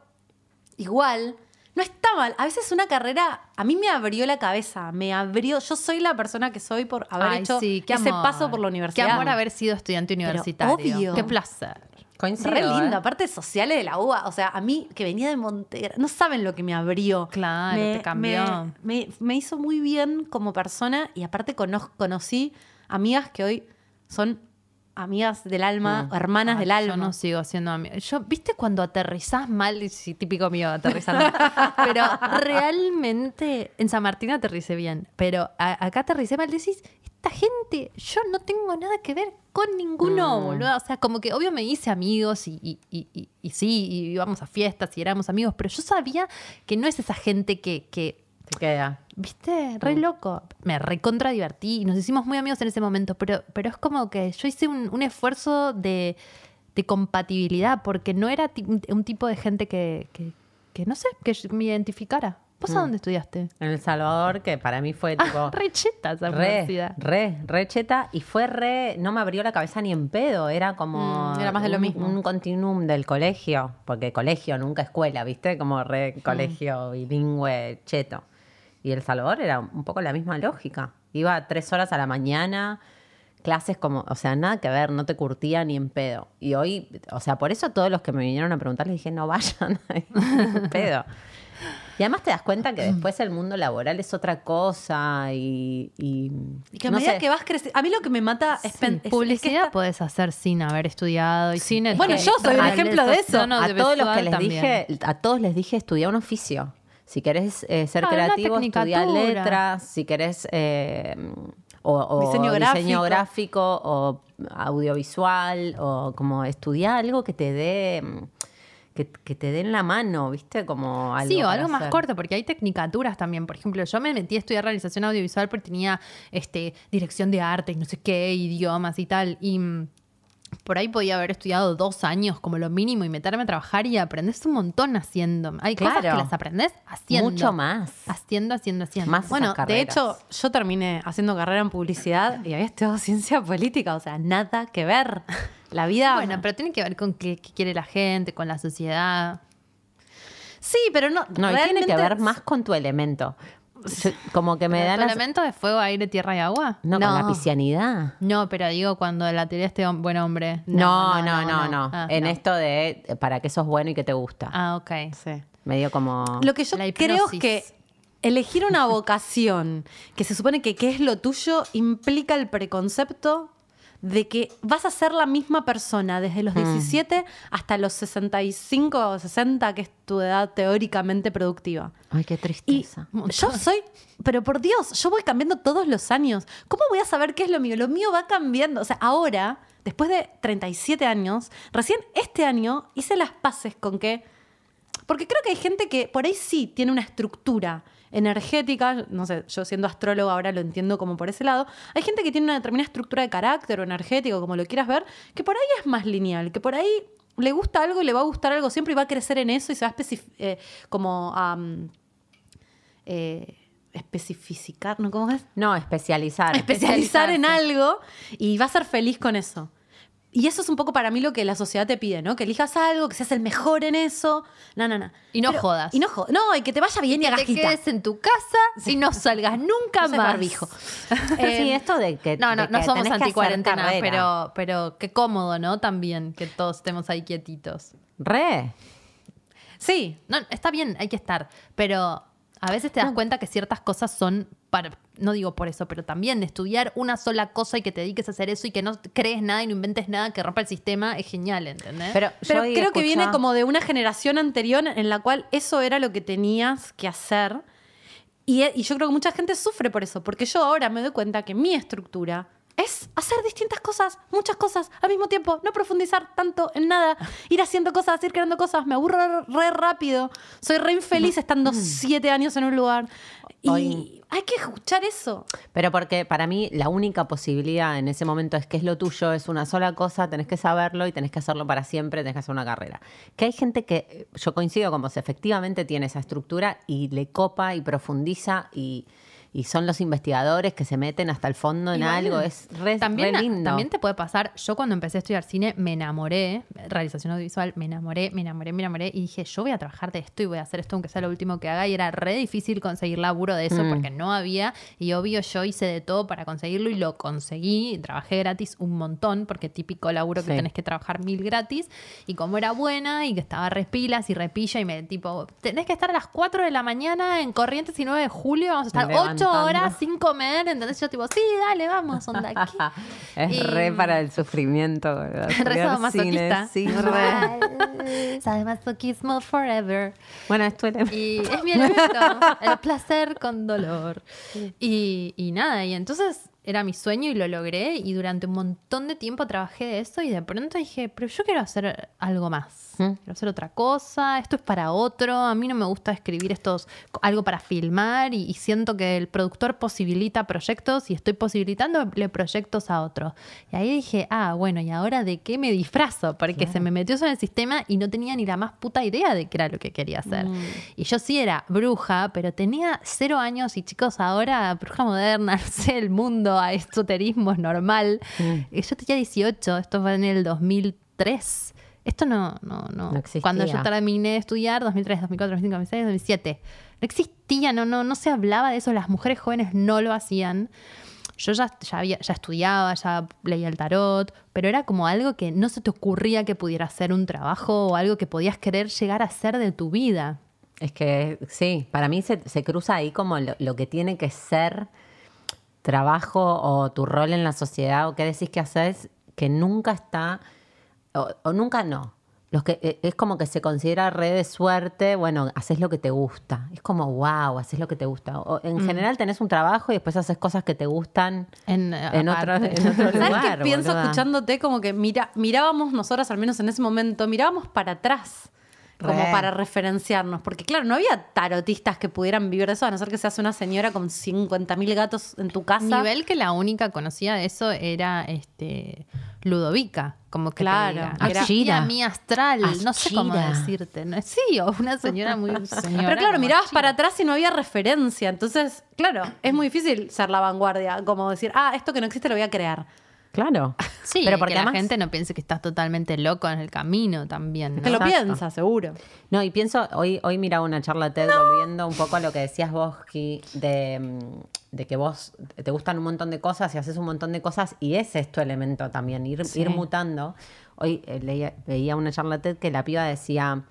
igual, no está mal. A veces una carrera a mí me abrió la cabeza, me abrió. Yo soy la persona que soy por haber
Ay,
hecho
sí, qué
ese
amor.
paso por la universidad.
Qué amor haber sido estudiante universitario.
obvio.
Qué placer.
Coincido.
Re lindo,
¿eh?
aparte sociales de la UBA. O sea, a mí que venía de Montegra, no saben lo que me abrió.
Claro,
me,
te cambió.
Me, me- me hizo muy bien como persona y aparte cono- conocí amigas que hoy son amigas del alma, hermanas
Ay,
del alma.
Yo no sigo siendo amiga. Yo, ¿viste cuando aterrizás mal? Sí, típico mío, aterrizar mal. Pero realmente en San Martín aterricé bien. Pero a- acá aterricé mal. Decís, esta gente, yo no tengo nada que ver con ninguno,
Mm.
boludo. O sea, como que obvio me hice amigos y, y, y- y- y sí, y íbamos a fiestas y éramos amigos. Pero yo sabía que no es esa gente que- que
queda.
¿Viste? Re loco. Me recontra divertí y nos hicimos muy amigos en ese momento, pero, pero es como que yo hice un, un esfuerzo de, de compatibilidad porque no era un tipo de gente que, que, que no sé, que me identificara. ¿Vos a dónde estudiaste?
En El Salvador, que para mí fue tipo.
Ah, re cheta esa
Re,
universidad.
re, re cheta. Y fue re. No me abrió la cabeza ni en pedo. Era como.
Mm, era más de lo
un-
mismo.
Un continuum del colegio. Porque colegio, nunca escuela, ¿viste? Como re
Mm.
colegio bilingüe cheto. Y El Salvador era un poco la misma lógica. Iba tres horas a la mañana. Clases como, o sea, nada que ver, no te curtía ni en pedo. Y hoy, o sea, por eso todos los que me vinieron a preguntar les dije, no vayan, en pedo. Y además te das cuenta que después el mundo laboral es otra cosa y... Y,
Y que a
no
medida
sé.
que vas creciendo. A mí lo que me mata es, pen- es- es que
Publicidad
esta-
puedes hacer sin haber estudiado y sin
Bueno, yo soy un ejemplo de eso.
No,
a
de
todos los que les
también.
dije, a todos les dije estudia un oficio. Si querés eh, ser
Ah,
creativo, estudia
tecnicatura.
letras. Si querés eh, o, o
Diseño
diseño,
gráfico.
gráfico o audiovisual o como estudiar algo que te dé que, que te den la mano, ¿viste? Como algo
Sí, o algo más
hacer.
corto, porque hay tecnicaturas también. Por ejemplo, yo me metí a estudiar realización audiovisual porque tenía este, dirección de arte y no sé qué, idiomas y tal. Y mm, por ahí podía haber estudiado dos años como lo mínimo y meterme a trabajar y aprendes un montón haciendo. Hay cosas que las aprendes haciendo.
Mucho más.
Haciendo, haciendo, haciendo.
Más
Bueno, de hecho, yo terminé haciendo carrera en publicidad y había estudiado ciencia política, o sea, nada que ver. La vida.
Bueno, pero tiene que ver con qué, qué quiere la gente, con la sociedad.
sí, pero no.
No, y tiene que
realmente-
ver más con tu elemento. Yo- como que me
¿El
da la...
elemento de fuego, aire, tierra y agua?
No, con la
No.
piscianidad.
No, pero digo cuando la teoría este hom- buen hombre.
No, no, no, no.
Ah,
en
no.
esto de eh, para qué sos bueno y qué te gusta.
Ah, ok.
Sí.
Medio como...
Lo que yo
La
creo es
hipnosis.
que elegir una vocación que se supone que qué es lo tuyo implica el preconcepto de que vas a ser la misma persona desde los 17 hasta los 65 o 60, que es tu edad teóricamente productiva.
Ay, qué
Y
tristeza.
yo soy, pero por Dios, yo voy cambiando todos los años. ¿Cómo voy a saber qué es lo mío? Lo mío va cambiando. O sea, ahora, después de 37 años, recién este año hice las paces con que... Porque creo que hay gente que por ahí sí tiene una estructura energética, no sé, yo siendo astróloga ahora lo entiendo como por ese lado, hay gente que tiene una determinada estructura de carácter o energético, como lo quieras ver, que por ahí es más lineal, que por ahí le gusta algo y le va a gustar algo siempre y va a crecer en eso y se va a especificar, como a mm, eh, especificar, ¿no? ¿Cómo es?
No, especializar.
Especializar en algo y va a ser feliz con eso. Y eso es un poco para mí lo que la sociedad te pide, ¿no? Que elijas algo, que seas el mejor en eso. No, no, no.
Y no jodas.
Y no jodas. No, y que te vaya bien y
Que
hagas
te quedes en tu casa y no salgas nunca
Uses
más.
barbijo.
sí, esto de que.
No, no, no somos anti-cuarentena, pero, pero qué cómodo, ¿no? También que todos estemos ahí quietitos.
Re.
Sí.
No, está bien, hay que estar, pero a veces te das cuenta que ciertas cosas son para, no digo por eso, pero también estudiar una sola cosa y que te dediques a hacer eso y que no crees nada y no inventes nada que rompa el sistema es genial, ¿entendés?
Pero,
Pero creo que viene como de una generación anterior en la cual eso era lo que tenías que hacer. Y, y yo creo que mucha gente sufre por eso, porque yo ahora me doy cuenta que mi estructura es hacer distintas cosas, muchas cosas al mismo tiempo, no profundizar tanto en nada, ir haciendo cosas, ir creando cosas, me aburro re rápido, soy re infeliz estando siete años en un lugar. Y
Hoy-
hay que escuchar eso.
Pero porque para mí la única posibilidad en ese momento es que es lo tuyo, es una sola cosa, tenés que saberlo y tenés que hacerlo para siempre, tenés que hacer una carrera. Que hay gente que, yo coincido con vos, efectivamente tiene esa estructura y le copa y profundiza y, y son los investigadores que se meten hasta el fondo en algo, es re,
también,
re lindo.
también te puede pasar, yo cuando empecé a estudiar cine me enamoré, realización audiovisual, me enamoré, me enamoré, me enamoré y dije, yo voy a trabajar de esto y voy a hacer esto aunque sea lo último que haga y era re difícil conseguir laburo de eso
Mm.
porque no había y obvio yo hice de todo para conseguirlo y lo conseguí, trabajé gratis un montón porque típico laburo que
Sí.
tenés que trabajar mil gratis y como era buena y que estaba repilas y repilla y me tipo, tenés que estar a las 4 de la mañana en Corrientes y 9 de julio, vamos a estar 8
Levantando.
horas sin comer, ¿entendés? Yo tipo, sí, dale, vamos, onda aquí.
es
Y-
re para el sufrimiento. ¿verdad?
Re sadomasoquista.
Sí, re.
Sadomasoquismo forever.
Bueno, es tu elemento.
Y es mi elemento, el placer con dolor. Y, y nada, y entonces era mi sueño y lo logré y durante un montón de tiempo trabajé de eso y de pronto dije, pero yo quiero hacer algo más.
¿Mm?
Quiero hacer otra cosa, esto es para otro, a mí no me gusta escribir estos, algo para filmar y, y siento que el productor posibilita proyectos y estoy posibilitándole proyectos a otros. Y ahí dije, ah, bueno, ¿y ahora de qué me disfrazo? Porque se me metió eso en el sistema y no tenía ni la más puta idea de qué era lo que quería hacer. Y yo sí era bruja, pero tenía cero años y chicos, ahora bruja moderna, no sé, el mundo a esoterismo es normal. Y yo tenía 18, esto fue en el 2003. Esto no, no, no. Cuando yo terminé de estudiar, 2003, 2004, 2005, 2006, 2007. No existía, no, no, no se hablaba de eso, las mujeres jóvenes no lo hacían. Yo ya, ya, había- ya estudiaba, ya leía el tarot, pero era como algo que no se te ocurría que pudiera ser un trabajo o algo que podías querer llegar a ser de tu vida.
Es que sí, para mí se, se cruza ahí como lo, lo que tiene que ser trabajo o tu rol en la sociedad o qué decís que haces, que nunca está, o, o nunca no. Los que, eh, es como que se considera re de suerte, bueno, haces lo que te gusta. Es como, wow, haces lo que te gusta. O, en general tenés un trabajo y después haces cosas que te gustan
En,
en, otro,
aparte.
en otro
¿Sabes
lugar.
pienso
boluda.
escuchándote? Como que mira, mirábamos nosotras, al menos en ese momento, mirábamos para atrás. Como para referenciarnos. Porque, claro, no había tarotistas que pudieran vivir de eso, a no ser que seas una señora con 50.000 gatos en tu casa.
Nivel que la única conocía de eso era este Ludovica, como que te
Claro,
diga,
era-
mi astral, no sé cómo decirte, ¿no? sí, o una señora muy señora.
Pero claro, mirabas
Ashira.
para atrás y no había referencia. Entonces, claro, es muy difícil ser la vanguardia. Como decir, ah, esto que no existe lo voy a crear.
Claro.
Sí,
pero
que
porque
la
además-
gente no piense que estás totalmente loco en el camino también. ¿no?
Te lo
Exacto.
piensa, seguro.
No, y pienso, hoy, hoy miraba una charla TED volviendo un poco a lo que decías vos, Ki, de, mm, de que vos te gustan un montón de cosas y haces un montón de cosas y ese es tu elemento también, ir, ir mutando. Hoy eh, leía- veía una charla TED que la piba decía,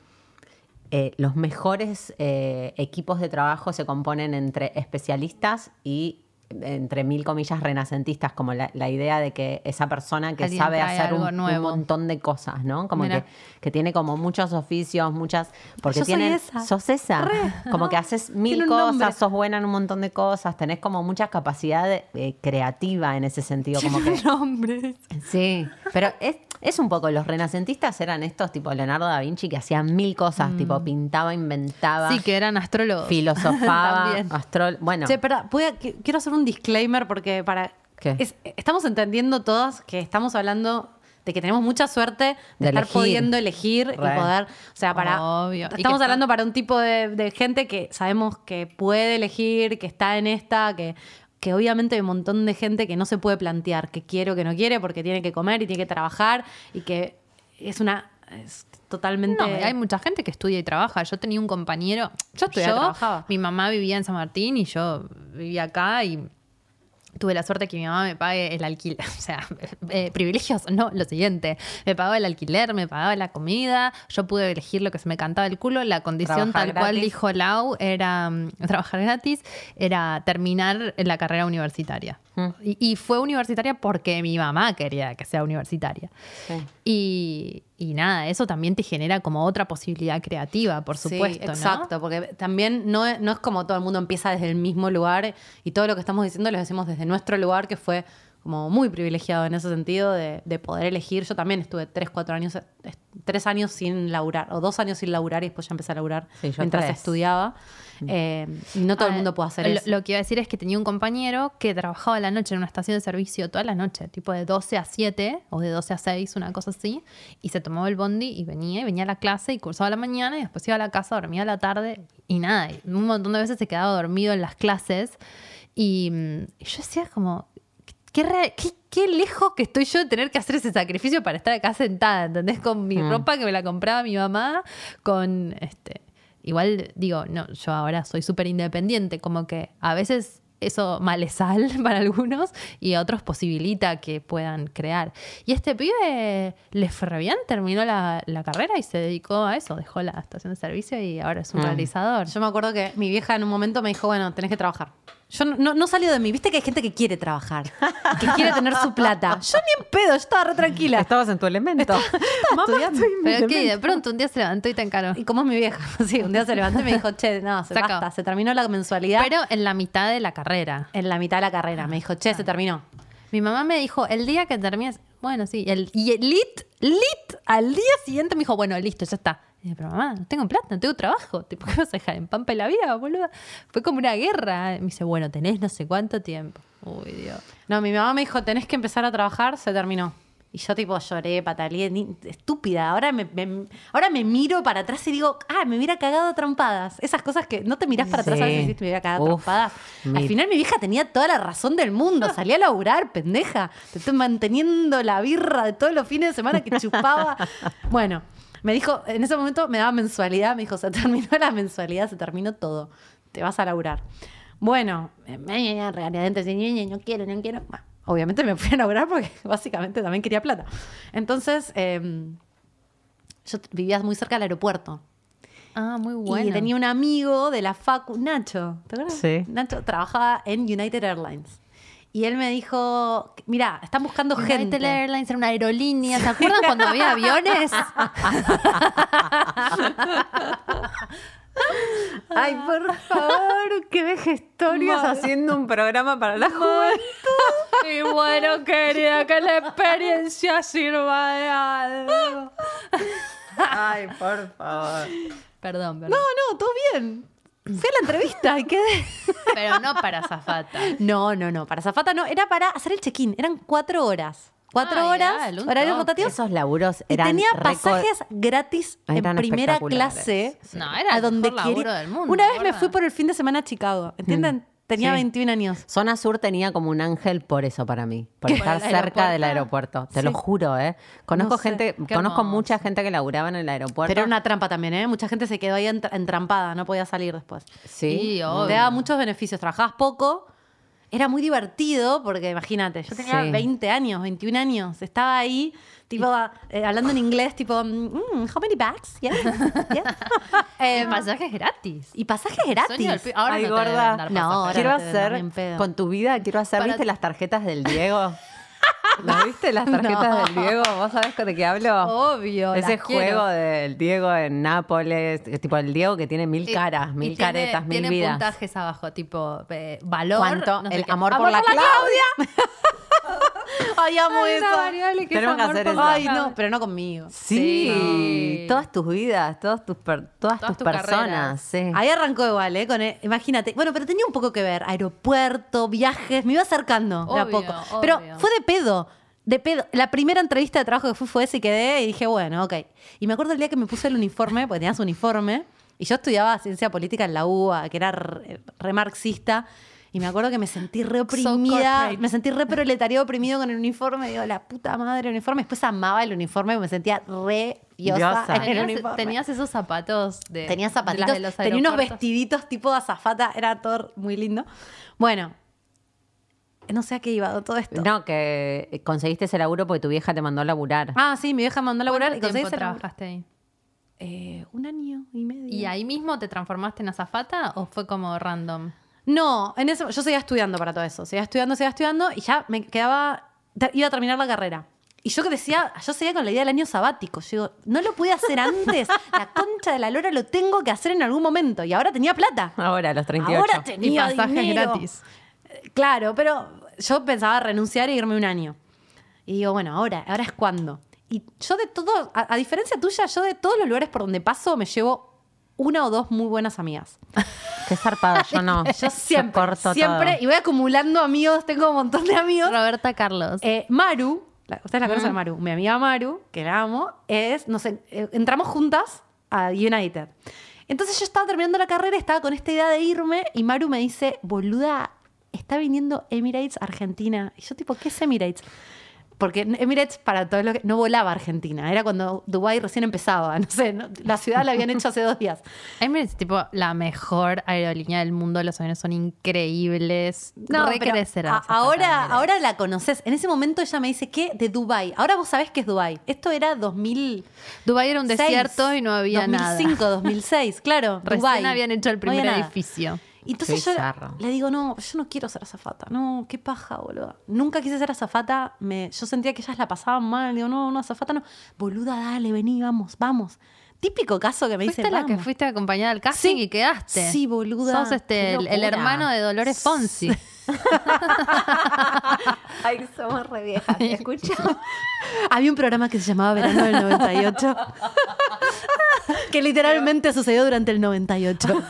eh, los mejores eh, equipos de trabajo se componen entre especialistas y entre mil comillas renacentistas, como la, la idea de que esa persona que
Alguien
sabe hacer un, montón de cosas, ¿no? Como que, que tiene como muchos oficios, muchas... Porque
Yo soy esa.
sos esa. Como que haces mil
nombre.
cosas, sos buena en un montón de cosas, tenés como mucha capacidad eh, creativa en ese sentido. Como que,
Nombres.
Sí, pero es, es un poco, los renacentistas eran estos tipo Leonardo da Vinci que hacían mil cosas, tipo pintaba, inventaba,
Mm. Sí, que eran astrólogos.
filosofaba, astrol... Bueno,
Che, espera, quiero hacer un disclaimer porque para. Es- estamos entendiendo todas que estamos hablando de que tenemos mucha suerte de,
De
estar
elegir.
pudiendo elegir
Re.
y poder. O sea, para.
Obvio.
Estamos
está-
hablando para un tipo de, de gente que sabemos que puede elegir, que está en esta, que. Que obviamente hay un montón de gente que no se puede plantear que quiere o que no quiere porque tiene que comer y tiene que trabajar y que es una. Es totalmente.
No, hay mucha gente que estudia y trabaja. Yo tenía un compañero.
Yo estudiaba y trabajaba.
Mi mamá vivía en San Martín y yo vivía acá y tuve la suerte que mi mamá me pague el alquiler. O sea, eh, privilegios, no, lo siguiente. Me pagaba el alquiler, me pagaba la comida. Yo pude elegir lo que se me cantaba el culo. La condición tal cual dijo Lau era mm, trabajar gratis, era terminar la carrera universitaria.
Mm.
Y, y fue universitaria porque mi mamá quería que sea universitaria.
sí.
Y, y nada, eso también te genera como otra posibilidad creativa, por
Sí,
supuesto, ¿no?
exacto, porque también no es, no es como todo el mundo empieza desde el mismo lugar y todo lo que estamos diciendo lo decimos desde nuestro lugar, que fue como muy privilegiado en ese sentido de, de poder elegir. Yo también estuve tres, cuatro años, tres años sin laburar, o dos años sin laburar y después ya empecé a laburar
Sí,
mientras
tres.
estudiaba. Eh, y no todo el
Ah,
mundo puede hacer
lo,
eso.
Lo que iba a decir es que tenía un compañero que trabajaba la noche en una estación de servicio toda la noche, tipo de 12 a 7 o de 12 a 6, una cosa así, y se tomaba el bondi y venía, y venía a la clase y cursaba a la mañana y después iba a la casa, dormía a la tarde y nada, y un montón de veces se quedaba dormido en las clases y, mm, y yo decía como, qué, re- qué- qué lejos que estoy yo de tener que hacer ese sacrificio para estar acá sentada, ¿entendés? Con mi ropa que me la compraba mi mamá, con este. Igual digo, no, yo ahora soy súper independiente, como que a veces eso malesal para algunos y a otros posibilita que puedan crear. Y este pibe le fue re bien, terminó la, la carrera y se dedicó a eso, dejó la estación de servicio y ahora es un realizador.
Yo me acuerdo que mi vieja en un momento me dijo, bueno, tenés que trabajar. Yo no, no, no salió de mí. Viste que hay gente que quiere trabajar, que quiere tener su plata. Yo ni en pedo, yo estaba re tranquila.
Estabas en tu elemento.
Mamá, estoy en mi
Pero que de pronto un día se levantó y te encaró.
Y como es mi vieja, sí, un día se levantó y me dijo, che, no, se
Se
basta, se terminó la mensualidad
Pero en la mitad de la carrera.
en la mitad de la carrera. Me dijo, che, se terminó.
Mi mamá me dijo, el día que termines, bueno, sí, el, y el lit, lit, al día siguiente me dijo, bueno, listo, ya está. Y dije, pero mamá, no tengo plata, no tengo trabajo. Tipo, ¿Qué vas a dejar en pampa la vida, boluda? Fue como una guerra. Me dice, bueno, tenés no sé cuánto tiempo. Uy, Dios.
No, mi mamá me dijo, tenés que empezar a trabajar, se terminó. Y yo tipo lloré, pataleé, ni- estúpida. Ahora me, me- ahora me miro para atrás y digo, ah, me hubiera cagado a trompadas. Esas cosas que no te mirás para atrás
Sí.
a veces y decís, me hubiera cagado
Uf,
trompadas. Al final mi vieja tenía toda la razón del mundo. Salía a laburar, pendeja. Te estoy manteniendo la birra de todos los fines de semana que chupaba. Bueno, me dijo, en ese momento me daba mensualidad. Me dijo, se terminó la mensualidad, se terminó todo. Te vas a laburar. Bueno, eh, regañadientes, no quiero, no quiero. Bueno, obviamente me fui a laburar porque básicamente también quería plata. Entonces, eh, yo vivía muy cerca del aeropuerto.
Ah, muy bueno.
Y tenía un amigo de la Facu, Nacho. ¿Te acuerdas?
Sí.
Nacho trabajaba en United Airlines. Y él me dijo, mira, están buscando
United
gente.
Airlines era una aerolínea. ¿Se acuerdan cuando había aviones?
Ay, por favor, qué vejestorios
haciendo un programa para la juventud.
y bueno, querida, que la experiencia sirva de algo.
Ay, por favor.
Perdón, perdón.
No, no, todo bien. Fui a la entrevista y quedé.
Pero no para zafata.
No, no, no. Para Zafata no. Era para hacer el check-in. Eran cuatro horas. Cuatro
Ay,
horas,
dale,
horarios rotativos.
Esos laburos
Y tenía pasajes gratis en primera clase.
No, era el mejor laburo del mundo,
Una vez me fui por el fin de semana a Chicago. ¿Entienden? Tenía
Sí.
21 años.
Zona Sur tenía como un ángel por eso para mí, por estar cerca del
aeropuerto?
Te lo juro, ¿eh? Conozco
No sé.
gente,
Qué
conozco
hermoso.
mucha gente que laburaba en el aeropuerto.
Pero era una trampa también, ¿eh? Mucha gente se quedó ahí entra- entrampada, no podía salir después.
Sí.
Sí, obvio.
Te daba muchos beneficios. Trabajabas poco. Era muy divertido porque imagínate, yo tenía
Sí.
20 años, 21 años. Estaba ahí, tipo, eh, hablando en inglés, tipo, mm, how many bags? Yeah, yeah.
Eh, pasajes gratis.
y pasajes gratis.
Ahora
Ay,
no te
gorda.
deben dar
No, ahora
quiero
no te den,
hacer con tu vida, quiero hacer,
Para-
¿viste las tarjetas del Diego? ¿No viste las tarjetas
No.
del Diego? ¿Vos sabés de qué hablo?
Obvio.
Ese
las quiero.
juego del Diego en Nápoles, tipo el Diego que tiene mil caras,
y
mil
tiene-
caretas, mil
tiene
vidas.
puntajes abajo, tipo eh, valor.
¿Cuánto?
no sé
el
qué.
amor, por la Claudia.
Ay, amo eso.
variable que es
Tenemos que
amor
hacer
por
eso.
la
Ay,
Claudia.
no, pero no conmigo.
Sí,
Sí.
todas tus vidas, todas tus, per- todas
Todas
tus
tus
personas. Sí.
Ahí arrancó igual, ¿eh? Con el- imagínate. Bueno, pero tenía un poco que ver. Aeropuerto, viajes, me iba acercando de a
Obvio,
poco. Pero
obvio.
fue de pedo. De pedo. La primera entrevista de trabajo que fui fue esa y quedé y dije, bueno, ok. Y me acuerdo el día que me puse el uniforme, porque tenías uniforme, y yo estudiaba ciencia política en la UBA, que era re, re marxista. Y me acuerdo que me sentí re oprimida,
corporate.
me sentí re proletariado oprimido con el uniforme. Digo, la puta madre, el uniforme. Después amaba el uniforme, me sentía re diosa
Diosa.
en el
Tenías,
uniforme.
tenías esos zapatos de.
Tenía
de las
zapatitos,
de los
tenía unos vestiditos tipo de azafata, era todo muy lindo. Bueno, no sé a qué iba todo esto.
No, que conseguiste ese laburo porque tu vieja te mandó a laburar.
Ah, sí, mi vieja me mandó a laburar y
¿Cuánto
conseguí
tiempo
ese laburo.
trabajaste ahí?
Eh, un año y medio.
¿Y ahí mismo te transformaste en azafata o fue como random?
No, en ese, yo seguía estudiando para todo eso. Seguía estudiando, seguía estudiando y ya me quedaba. Iba a terminar la carrera. Y yo que decía, yo seguía con la idea del año sabático. Yo digo, no lo pude hacer antes. la concha de la lora lo tengo que hacer en algún momento. Y ahora tenía plata.
Ahora, a los 38.
Ahora tenía
Y pasajes
dinero.
gratis.
Eh, Claro, pero yo pensaba renunciar e irme un año. Y digo, bueno, ahora, ahora es cuando. Y yo de todo, a, a diferencia tuya, yo de todos los lugares por donde paso me llevo una o dos muy buenas amigas.
Qué zarpado, yo no.
Yo siempre,
corto
siempre,
todo.
y voy acumulando amigos, tengo un montón de amigos.
Roberta Carlos.
Eh, Maru, la- ustedes la conocen a Maru, mi amiga Maru, que la amo, es, no sé, eh, entramos juntas a United. Entonces yo estaba terminando la carrera, estaba con esta idea de irme y Maru me dice, boluda, está viniendo Emirates a Argentina. Y yo tipo, ¿qué es Emirates? Porque Emirates, para todo lo que... No volaba a Argentina. Era cuando Dubái recién empezaba. No sé, no- la ciudad la habían hecho hace dos días.
Emirates es tipo la mejor aerolínea del mundo. Los aviones son increíbles.
No, a- ahora, ahora la conoces. En ese momento ella me dice, ¿qué? De Dubai. Ahora vos sabés qué es Dubai. Esto era 2000...
Dubái era un desierto y no había
2005,
nada.
2006, claro.
Recién
Dubái.
habían hecho el
No
primer
nada. Y entonces yo le digo, no, yo no quiero ser azafata. No, qué paja, boluda. Nunca quise ser azafata. Me, yo sentía que ellas la pasaban mal. Digo, no, no, azafata no. Boluda, dale, vení, vamos, vamos. Típico caso que me
Fuiste
dice,
la que fuiste a acompañar al casting
Sí.
y quedaste.
Sí, boluda.
Sos este, el, hermano de Dolores Fonsi.
Ay, somos re viejas. Escucha.
Había un programa que se llamaba Verano del 98. que literalmente sucedió durante el 98.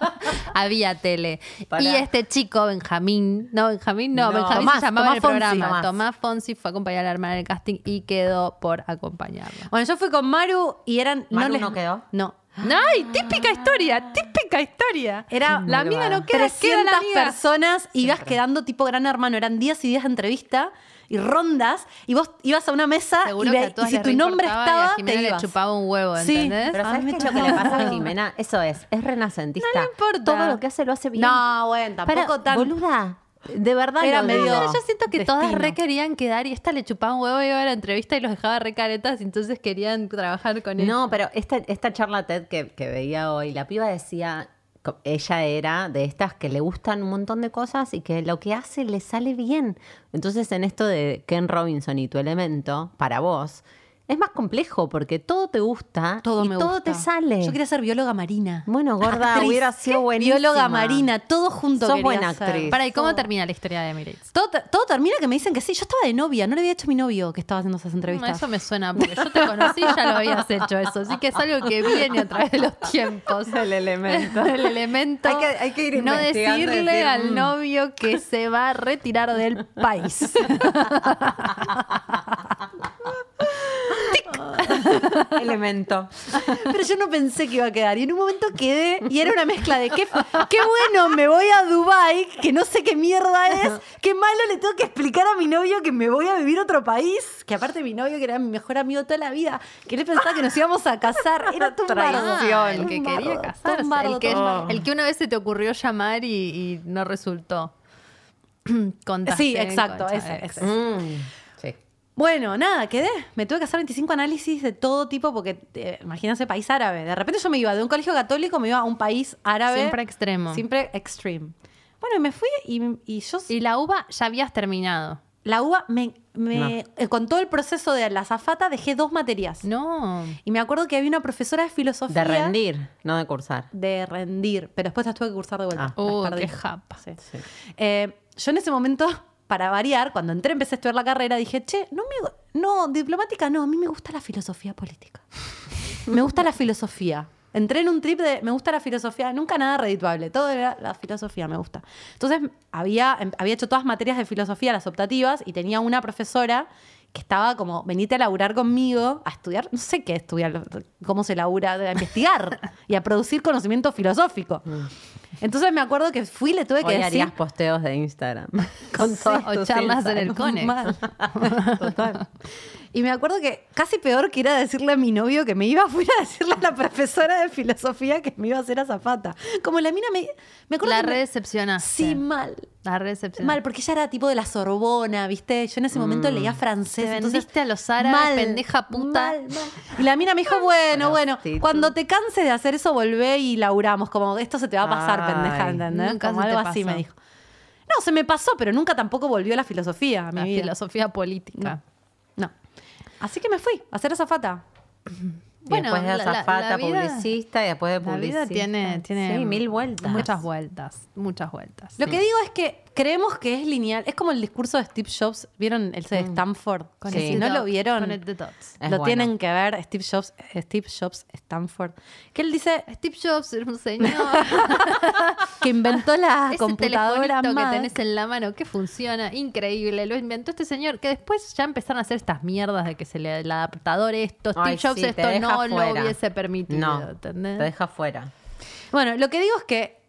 Había tele. Y este chico, Benjamín, no, Benjamín no,
No.
Benjamín
Tomás,
se llamaba
Tomás
el
Fonsi.
programa.
Tomás.
Tomás. Fonsi fue a acompañar a la hermana en el casting y quedó por acompañarla.
Bueno, yo fui con Maru y eran.
¿Maru
les-
no quedó?
No.
¡Ay! Típica historia, típica historia.
Era
La amiga no queda, queda
300
la amiga.
personas, ibas quedando tipo gran hermano, eran días y días de entrevista y rondas, y vos ibas a una mesa
Seguro
y,
que
ve-
a todas
y si tu nombre
reimportaba y a
estaba,
Jimena
te
le
ibas.
chupaba un huevo,
Sí,
¿entendés?
Pero
A
¿sabes
mí
qué
me
es lo que le pasa a. Jimena? Eso es, es renacentista.
No le importa.
Todo lo que hace lo hace bien.
No, bueno, tampoco
Para,
tan...
Boluda, de verdad
Era medio-
yo siento que todas re querían quedar y esta le chupaba un huevo y iba a la entrevista y los dejaba re caretas y entonces querían trabajar con él.
No, pero esta, esta charla TED que, que veía hoy, la piba decía, ella era de estas que le gustan un montón de cosas y que lo que hace le sale bien. Entonces en esto de Ken Robinson y tu elemento, para vos, es más complejo porque todo te gusta
Todo
y
me
todo
gusta.
te sale.
Yo quería ser bióloga marina.
Bueno, gorda,
Actriz.
hubiera sido buenísima.
Bióloga marina, todo junto
Sos buena actriz.
Para, ¿y cómo termina la historia de Emirates?
Todo, todo termina que me dicen que sí. Yo estaba de novia, no le había hecho a mi novio que estaba haciendo esas
No,
entrevistas.
eso me suena, porque yo te conocí y ya lo habías hecho eso. Así que es algo que viene a través de los tiempos.
El elemento.
El elemento.
Hay que- hay que ir
No decirle
decir,
al
mm.
novio que se va a retirar del país.
Elemento.
Pero yo no pensé que iba a quedar. Y en un momento quedé y era una mezcla de qué, qué bueno, me voy a Dubai, que no sé qué mierda es. Qué malo le tengo que explicar a mi novio que me voy a vivir a otro país. Que aparte mi novio, que era mi mejor amigo toda la vida, que él pensaba que nos íbamos a casar. Era tu
Ah, el que quería casarse. El, que, el que una vez se te ocurrió llamar y, y no resultó. Con
Sí, exacto, ese,
Chavex.
ese.
Mm, sí.
Bueno, nada, quedé. Me tuve que hacer 25 análisis de todo tipo porque, eh, imagínense, país árabe. De repente yo me iba de un colegio católico, me iba a un país árabe.
Siempre extremo.
Siempre extreme. Bueno, y me fui y, y yo...
Y la uva ya habías terminado.
La UBA, me, me- eh, con todo el proceso de la zafata, dejé dos materias.
No.
Y me acuerdo que había una profesora de filosofía.
De rendir, no de cursar.
De rendir. Pero después las tuve que cursar de vuelta.
Ah.
Uh,
perdí.
qué japa.
Sí. Eh, yo en ese momento, para variar, cuando entré, empecé a estudiar la carrera, dije, che, no me. diplomática no, a mí me gusta la filosofía política. me gusta la filosofía. Entré en un trip de me gusta la filosofía, nunca nada redituable, todo era la filosofía, me gusta. Entonces había, em- había hecho todas materias de filosofía, las optativas, y tenía una profesora que estaba como, venite a laburar conmigo, a estudiar, no sé qué estudiar, cómo se labura, a investigar y a producir conocimiento filosófico. Entonces me acuerdo que fui y le tuve que
Hoy
decir...
harías posteos de Instagram. Con todas
o
tus
charlas en el. Conex.
Total. Y me acuerdo que casi peor que era decirle a mi novio que me iba, fui a decirle a la profesora de filosofía que me iba a hacer azafata. Como la mina me. Me acuerdo
La
que me-
redecepcionaste.
Sí, mal.
La redecepcionaste.
Mal, porque ella era tipo de la Sorbona, ¿viste? Yo en ese momento leía francés.
Mm. Te
entonces,
vendiste a los árabes, pendeja puta.
mal, mal. Y la mina me dijo, bueno, bueno, cuando te canses de hacer eso, volvé y laburamos. Como esto se te va a pasar,
Ay,
pendeja, ¿entendés?
nunca
Como algo así me dijo. No, se me pasó, pero nunca tampoco volvió la filosofía a mi
La
vida.
filosofía política.
No. Así que me fui a hacer azafata.
Bueno,
después de
la- la-
azafata,
la vida-
publicista y después de
La
publicista.
vida tiene, tiene
Sí, mil vueltas.
Muchas vueltas, muchas vueltas.
Lo que digo es que creemos que es lineal. Es como el discurso de Steve Jobs. ¿Vieron el de Stanford?
Con
Que
el
si no lo vieron,
Con el the dots.
Es
lo
bueno.
tienen que ver. Steve Jobs, Steve Jobs Stanford. Que él dice
Steve Jobs era un señor.
que inventó la
Ese
computadora
telefonito que
Mac.
tenés en la mano que funciona, increíble. Lo inventó este señor que después ya empezaron a hacer estas mierdas de que se le el adaptador esto, Steve
Ay,
Jobs
sí,
esto no lo hubiese permitido.
No,
¿entendés?
te deja fuera.
Bueno, lo que digo es que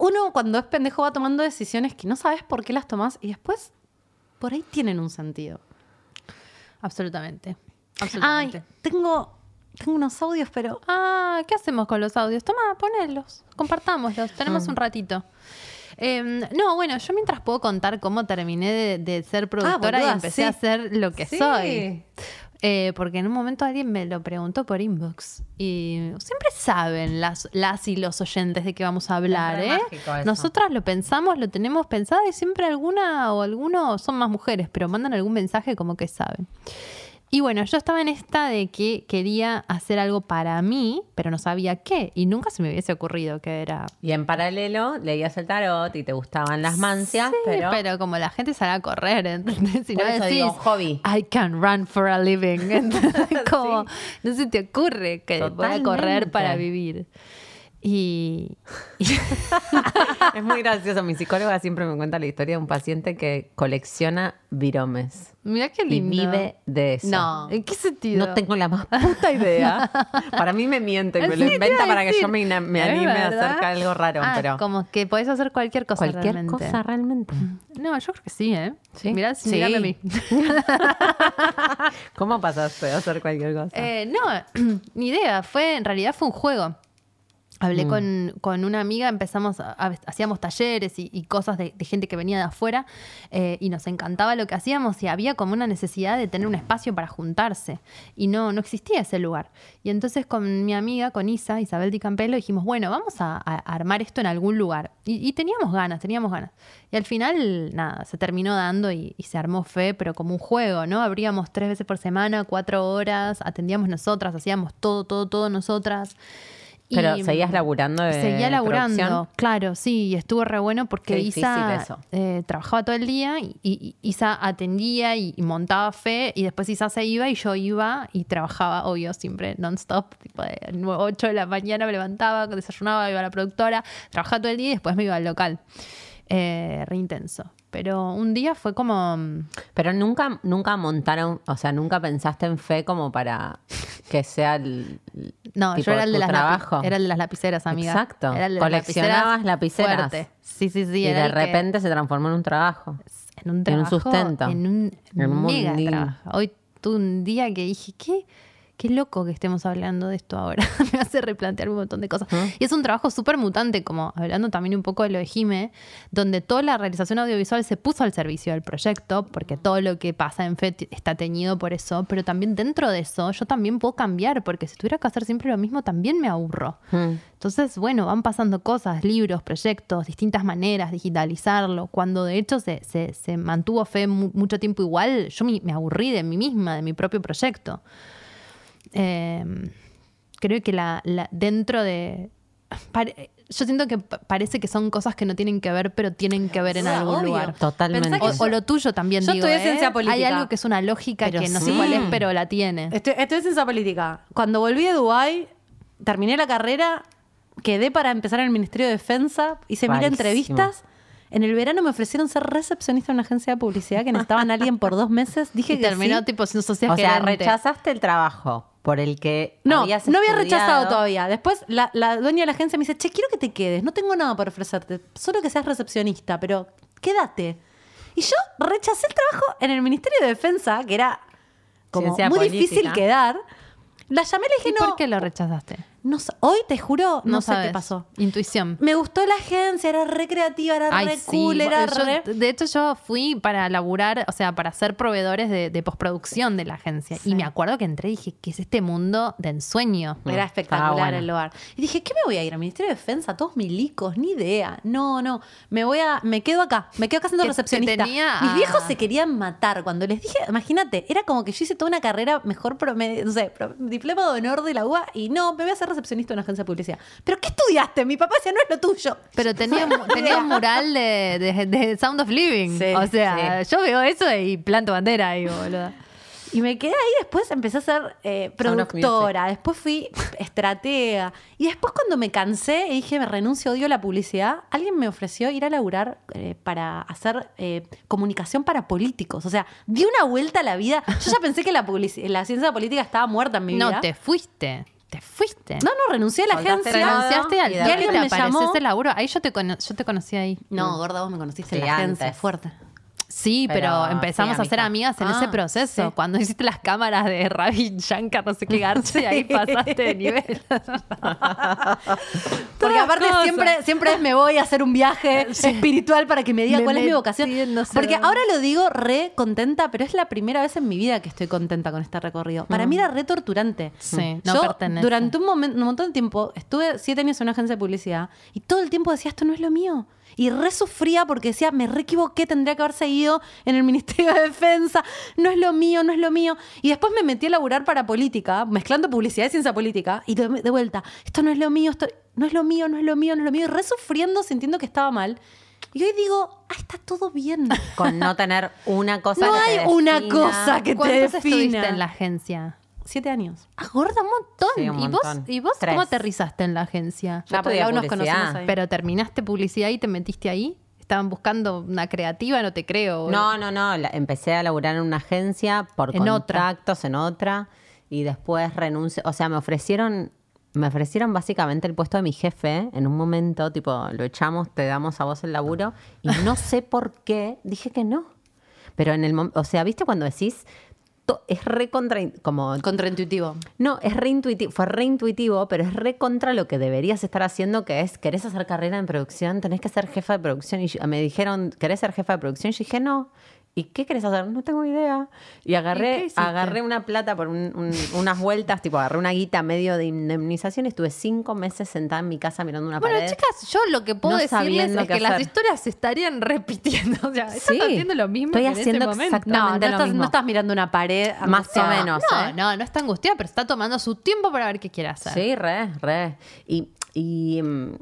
uno cuando es pendejo va tomando decisiones que no sabes por qué las tomas y después por ahí tienen un sentido.
Absolutamente.
Ay,
Absolutamente.
tengo, tengo unos audios, pero
Ah, ¿qué hacemos con los audios? Toma, ponelos, compartámoslos, tenemos
Mm.
un ratito. Eh, no, bueno, yo mientras puedo contar cómo terminé de, de ser productora y empecé
sí.
a hacer lo que
Sí.
soy. Eh, porque en un momento alguien me lo preguntó por inbox. Y siempre saben las, las y los oyentes de qué vamos a hablar, ¿eh? Nosotras lo pensamos, lo tenemos pensado y siempre alguna o alguno son más mujeres, pero mandan algún mensaje como que saben. Y bueno, yo estaba en esta de que quería hacer algo para mí, pero no sabía qué. Y nunca se me hubiese ocurrido que era.
Y en paralelo leías el tarot y te gustaban las mancias,
Sí,
pero,
pero... como la gente sale a correr, ¿entendés? Si
Por
no
eso
decís,
digo, hobby.
I can run for a living. ¿entendés? como, no se te ocurre que voy a correr
Totalmente.
para vivir. Y, y-
es muy gracioso. Mi psicóloga siempre me cuenta la historia de un paciente que colecciona viromes
mira qué
y
lindo.
vive de eso.
No.
¿En qué sentido?
No tengo la más puta idea. Para mí me miente y me lo inventa para que yo me, me
Es
anime a hacer algo raro.
Ah,
pero
como que podés hacer cualquier cosa
cualquier
realmente.
cosa realmente.
No, yo creo que sí, ¿eh?
¿Sí?
Mirá,
Sí.
mírame a mí.
¿Cómo pasaste a hacer cualquier cosa?
Eh, no, ni idea. Fue, en realidad fue un juego. Hablé con, con una amiga, empezamos, a- hacíamos talleres y, y cosas de, de gente que venía de afuera eh, y nos encantaba lo que hacíamos y había como una necesidad de tener un espacio para juntarse y no, no existía ese lugar. Y entonces con mi amiga, con Isa, Isabel Di Campello, dijimos, bueno, vamos a, a armar esto en algún lugar. Y, y teníamos ganas, teníamos ganas. Y al final, nada, se terminó dando y, y se armó fe, pero como un juego, ¿no? Abríamos tres veces por semana, cuatro horas, atendíamos nosotras, hacíamos todo, todo, todo nosotras.
Pero
Y,
seguías laburando de
Seguía laburando,
producción?
claro, sí, y estuvo re bueno porque
Qué
Isa eh, trabajaba todo el día y, y- y Isa atendía y, y montaba fe y después Isa se iba y yo iba y trabajaba, obvio, siempre non-stop, tipo de 8 de la mañana me levantaba, desayunaba, iba a la productora, trabajaba todo el día y después me iba al local. Eh, re intenso. Pero un día fue como. mm,
Pero nunca, nunca montaron, o sea, nunca pensaste en fe como para que sea el.
No,
tipo,
yo era el de las
trabajo.
era el de las lapiceras, amiga.
Exacto.
Era el de
Coleccionabas lapiceras.
fuerte. Sí, sí, sí.
y
era
de
que-
repente se transformó en un trabajo.
en un
en un
trabajo,
sustento.
En un
En un
mega trabajo. Hoy tuve un día que dije, ¿qué? Qué loco que estemos hablando de esto ahora. Me hace replantear un montón de cosas. Y es un trabajo súper mutante, como hablando también un poco de lo de Jime, donde toda la realización audiovisual se puso al servicio del proyecto, porque todo lo que pasa en FED está teñido por eso, pero también dentro de eso yo también puedo cambiar, porque si tuviera que hacer siempre lo mismo, también me aburro.
Mm.
Entonces, bueno, van pasando cosas, libros, proyectos, distintas maneras, digitalizarlo. Cuando de hecho se, se- se mantuvo fe mu- mucho tiempo igual, yo me, me aburrí de mí misma, de mi propio proyecto. Eh, creo que la, la- dentro de... pare- yo siento que pa- parece que son cosas que no tienen que ver, pero tienen que ver en
Ah,
algún
obvio.
lugar.
Totalmente.
O, o lo tuyo también,
Yo
digo,
estudié
¿eh?
ciencia política.
Hay algo que es una lógica
Pero
que no sé cuál es, pero la tiene.
Estoy, estoy en ciencia política. Cuando volví de Dubái, terminé la carrera, quedé para empezar en el Ministerio de Defensa, hice mil entrevistas. En el verano me ofrecieron ser recepcionista en una agencia de publicidad que necesitaban a alguien por dos meses. Dije
Y
que
terminó
sí.
tipo siendo social
O sea,
gerente.
rechazaste el trabajo por el que
No,
habías
no había
estudiado.
rechazado todavía. Después la, la dueña de la agencia me dice, che, quiero que te quedes, no tengo nada para ofrecerte, solo que seas recepcionista, pero quédate. Y yo rechacé el trabajo en el Ministerio de Defensa, que era como
Ciencia
muy
política.
difícil quedar. La llamé y le
¿Y
dije, no,
por qué lo rechazaste?
No hoy te juro, no, sé
sabes.
qué pasó.
Intuición.
Me gustó la agencia, era re creativa, era
Ay,
re
sí.
cool, era
Yo-
re...
De hecho, yo fui para laburar, o sea, para ser proveedores de, de postproducción de la agencia. Y me acuerdo que entré y dije, ¿qué es este mundo de ensueño?
Era
Estaba
espectacular
bueno.
el lugar. Y dije, ¿qué me voy a ir? ¿Al Ministerio de Defensa? Todos milicos, ni idea. No, no. Me voy a, me quedo acá. Me quedo acá siendo recepcionista.
tenía
Mis viejos se querían matar. Cuando les dije, imagínate, era como que yo hice toda una carrera mejor promedio, no sé, pro- diploma de honor de la UA y no, me voy a ser recepcionista en una agencia de publicidad. ¿Pero qué estudiaste? Mi papá decía, no es lo tuyo.
Pero tenía, un- tenía un mural de, de- de Sound of Living.
Sí,
o sea, yo veo eso y planto bandera ahí, boludo.
Y me quedé ahí, después empecé a ser eh,
Sound of
productora, después fui estratega. Y después cuando me cansé y dije, me renuncio, odio la publicidad, alguien me ofreció ir a laburar eh, para hacer eh, comunicación para políticos. O sea, di una vuelta a la vida. Yo ya pensé que la, publici- la ciencia política estaba muerta en mi vida.
No, te fuiste. Te fuiste.
No, no, renuncié a la
Soltaste
agencia.
Renunciaste al
y
que
alguien
te
me llamó.
ese laburo. Ahí yo te, cono- yo te conocí ahí.
No, gorda, vos me conociste en la agencia,
antes.
fuerte.
Sí, pero,
Pero,
empezamos
sí,
a ser
amiga.
amigas en
Ah,
ese proceso.
sí.
Cuando hiciste las cámaras de Ravi Shankar, no sé qué Garce, ahí pasaste de nivel.
Porque aparte
cosas.
siempre, siempre es me voy a hacer un viaje espiritual para que me diga
Me
cuál es mi vocación.
en no sé
Porque
dónde.
ahora lo digo re contenta, pero es la primera vez en mi vida que estoy contenta con este recorrido. Para mí era re torturante.
Sí, no
Yo
pertenece.
durante un, momento, un montón de tiempo estuve siete años en una agencia de publicidad y todo el tiempo decía esto no es lo mío. Y re sufría porque decía, me re equivoqué, tendría que haber seguido en el Ministerio de Defensa, no es lo mío, no es lo mío. Y después me metí a laburar para política, mezclando publicidad y ciencia política, y de, de vuelta, esto no es lo mío, esto no es lo mío, no es lo mío, no es lo mío, y re sufriendo, sintiendo que estaba mal. Y hoy digo, ah, está todo bien.
Con no tener una cosa
No
que te
hay una cosa que te
¿Cuántos
defina.
estuviste en la agencia?
Siete años.
Ah, gorda, un montón.
Sí, un
¿Y, vos. ¿Y vos
Tres.
cómo aterrizaste en la agencia?
Yo estudié
aún nos
publicidad.
conocimos ahí.
¿Pero terminaste publicidad y te metiste ahí? ¿Estaban buscando una creativa? No te creo.
No, no, no. la- empecé a laburar en una agencia por
En otra.
contactos en otra y después renuncié. O sea, me ofrecieron, me ofrecieron básicamente el puesto de mi jefe en un momento, tipo, lo echamos, te damos a vos el laburo y no sé por qué dije que no. Pero en el momento, o sea, ¿viste cuando decís? Es re contra, como
Contraintuitivo.
no, es reintuitivo, fue reintuitivo, pero es re contra lo que deberías estar haciendo, que es, ¿querés hacer carrera en producción? Tenés que ser jefa de producción. Y me dijeron, ¿querés ser jefa de producción? Yo dije, no. ¿Y qué querés hacer? No tengo idea. Y
¿Y qué
agarré, agarré una plata por un- un- unas vueltas, tipo, agarré una guita medio de indemnización y estuve cinco meses sentada en mi casa mirando una
Bueno,
pared.
chicas, yo lo que puedo
no
decirles es que las historias se estarían repitiendo. O sea, estás
Sí,
haciendo lo mismo
estoy
que en ese
haciendo
momento.
exact-
No, no
Exactamente lo
estás,
mismo.
no estás mirando una pared.
Más o menos.
No,
¿eh?
no, no está angustiada, pero está tomando su tiempo para ver qué quiere hacer.
Sí, re, re. Y, y, mm,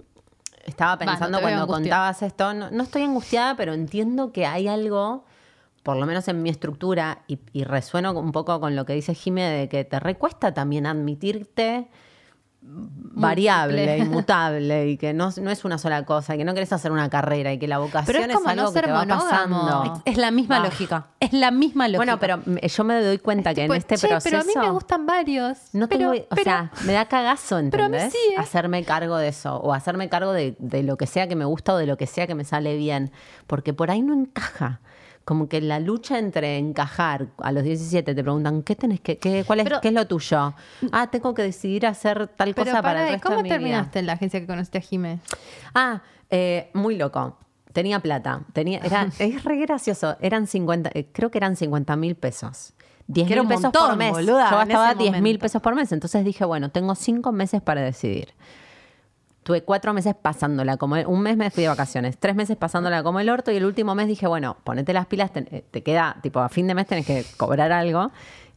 estaba pensando cuando contabas esto, no, no estoy angustiada, pero entiendo que hay algo, por lo menos en mi estructura, y, y resueno un poco con lo que dice Jime, de que te recuesta también admitirte variable, inmutable y que no, no es una sola cosa, y que no querés hacer una carrera y que la vocación
Pero es como
algo
no
que
ser
te va pasando.
Es la misma
Ah.
lógica. Es la misma lógica.
Bueno, pero yo me doy cuenta que en este
che,
proceso
pero a mí me gustan varios.
no
pero,
tengo, o
pero-
sea, me da cagazo,
pero a mí
¿entendés?
sí, ¿eh?
Hacerme cargo de eso o hacerme cargo de, de lo que sea que me gusta o de lo que sea que me sale bien, porque por ahí no encaja. Como que la lucha entre encajar, a los 17 te preguntan, ¿qué tenés que, qué, cuál es,
Pero-
qué es lo tuyo? Ah, tengo que decidir hacer tal
pero
cosa para el
¿y
resto
¿cómo
de mi vida.
terminaste en la agencia que conociste a Jimé?
Ah, eh, muy loco. Tenía plata. Tenía, era, es re gracioso. Eran 50, eh, creo que eran 50 mil pesos. 10
Que era
mil pesos por mes.
boluda,
Yo gastaba
ese
10 mil pesos por mes. Entonces dije, bueno, tengo cinco meses para decidir. Tuve cuatro meses pasándola como el- un mes me fui de vacaciones, tres meses pasándola como el orto y el último mes dije, bueno, ponete las pilas, te, eh, te queda, tipo, a fin de mes tenés que cobrar algo.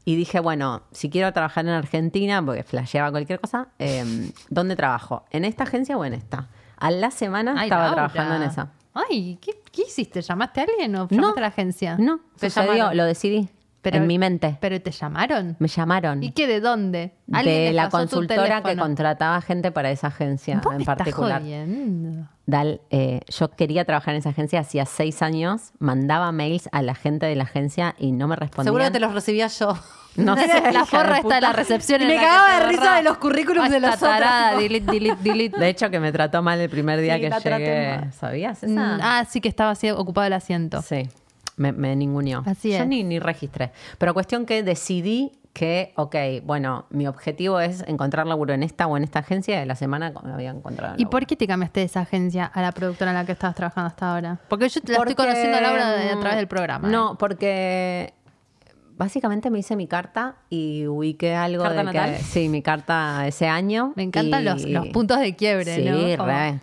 Y dije, bueno, si quiero trabajar en Argentina, porque flasheaba cualquier cosa, eh, ¿dónde trabajo? ¿En esta agencia o en esta? A la semana
Ay,
estaba
Laura.
trabajando en esa.
Ay, ¿qué, qué hiciste? ¿Llamaste a alguien o llamaste a la agencia?
No,
¿Te
sucedió, lo decidí
Pero-
en mi mente.
¿Pero te llamaron?
Me llamaron
¿Y qué de dónde? ¿Alguien
de la consultora que contrataba gente para esa agencia
Vos
en
me estás
particular.
jodiendo.
Dal, eh, yo quería trabajar en esa agencia hacía seis años, mandaba mails a la gente de la agencia y no me respondían.
Seguro que te los recibía yo.
No sé,
la forra
de
está en la recepción.
Y
en
me cagaba de risa
borra.
de los currículums de los
tarada, delete, delete, delete.
De hecho, que me trató mal el primer día
Sí,
que
la traté
llegué.
mal.
¿Sabías
Mm,
esa?
Ah, sí que estaba así ocupado el asiento.
Sí, me, me ninguneó.
Así
Yo
es.
ni, ni registré. Pero cuestión que decidí que, ok, bueno, mi objetivo es encontrar laburo en esta o en esta agencia. De la semana me había encontrado.
¿Y por qué te cambiaste de esa agencia a la productora en la que estabas trabajando hasta ahora? Porque yo te la
Porque,
estoy conociendo a Laura de- a través del programa.
No,
¿eh?
porque básicamente me hice mi carta y ubiqué algo
¿Carta
de
natal?
que sí, mi carta ese año.
Me encantan
y-
los, los puntos de quiebre,
Sí,
¿no?
Re.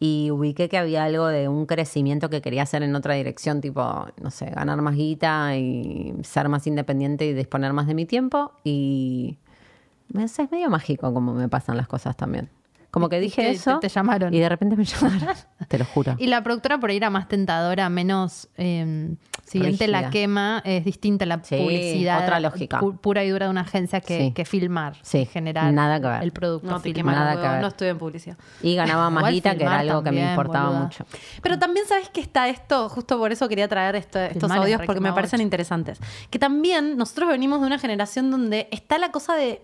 Y ubiqué que había algo de un crecimiento que quería hacer en otra dirección, tipo, no sé, ganar más guita y ser más independiente y disponer más de mi tiempo. Y es medio mágico como me pasan las cosas también. Como que dije
que
eso.
te- te llamaron.
Y de repente me llamaron. Te lo juro.
Y la productora por ahí era más tentadora, menos eh, siguiente la
Rígida.
quema, es distinta la
Sí,
publicidad.
otra lógica.
pu- pura y dura de una agencia que,
Sí.
que filmar,
Sí,
generar
nada que ver.
el producto.
No, te
Nada que ver.
no estuve en publicidad.
Y ganaba más guita, que era algo que me importaba
boluda.
mucho.
Pero también sabes que está esto, justo por eso quería traer esto- estos audios porque me parecen interesantes. Que también nosotros venimos de una generación donde está la cosa de,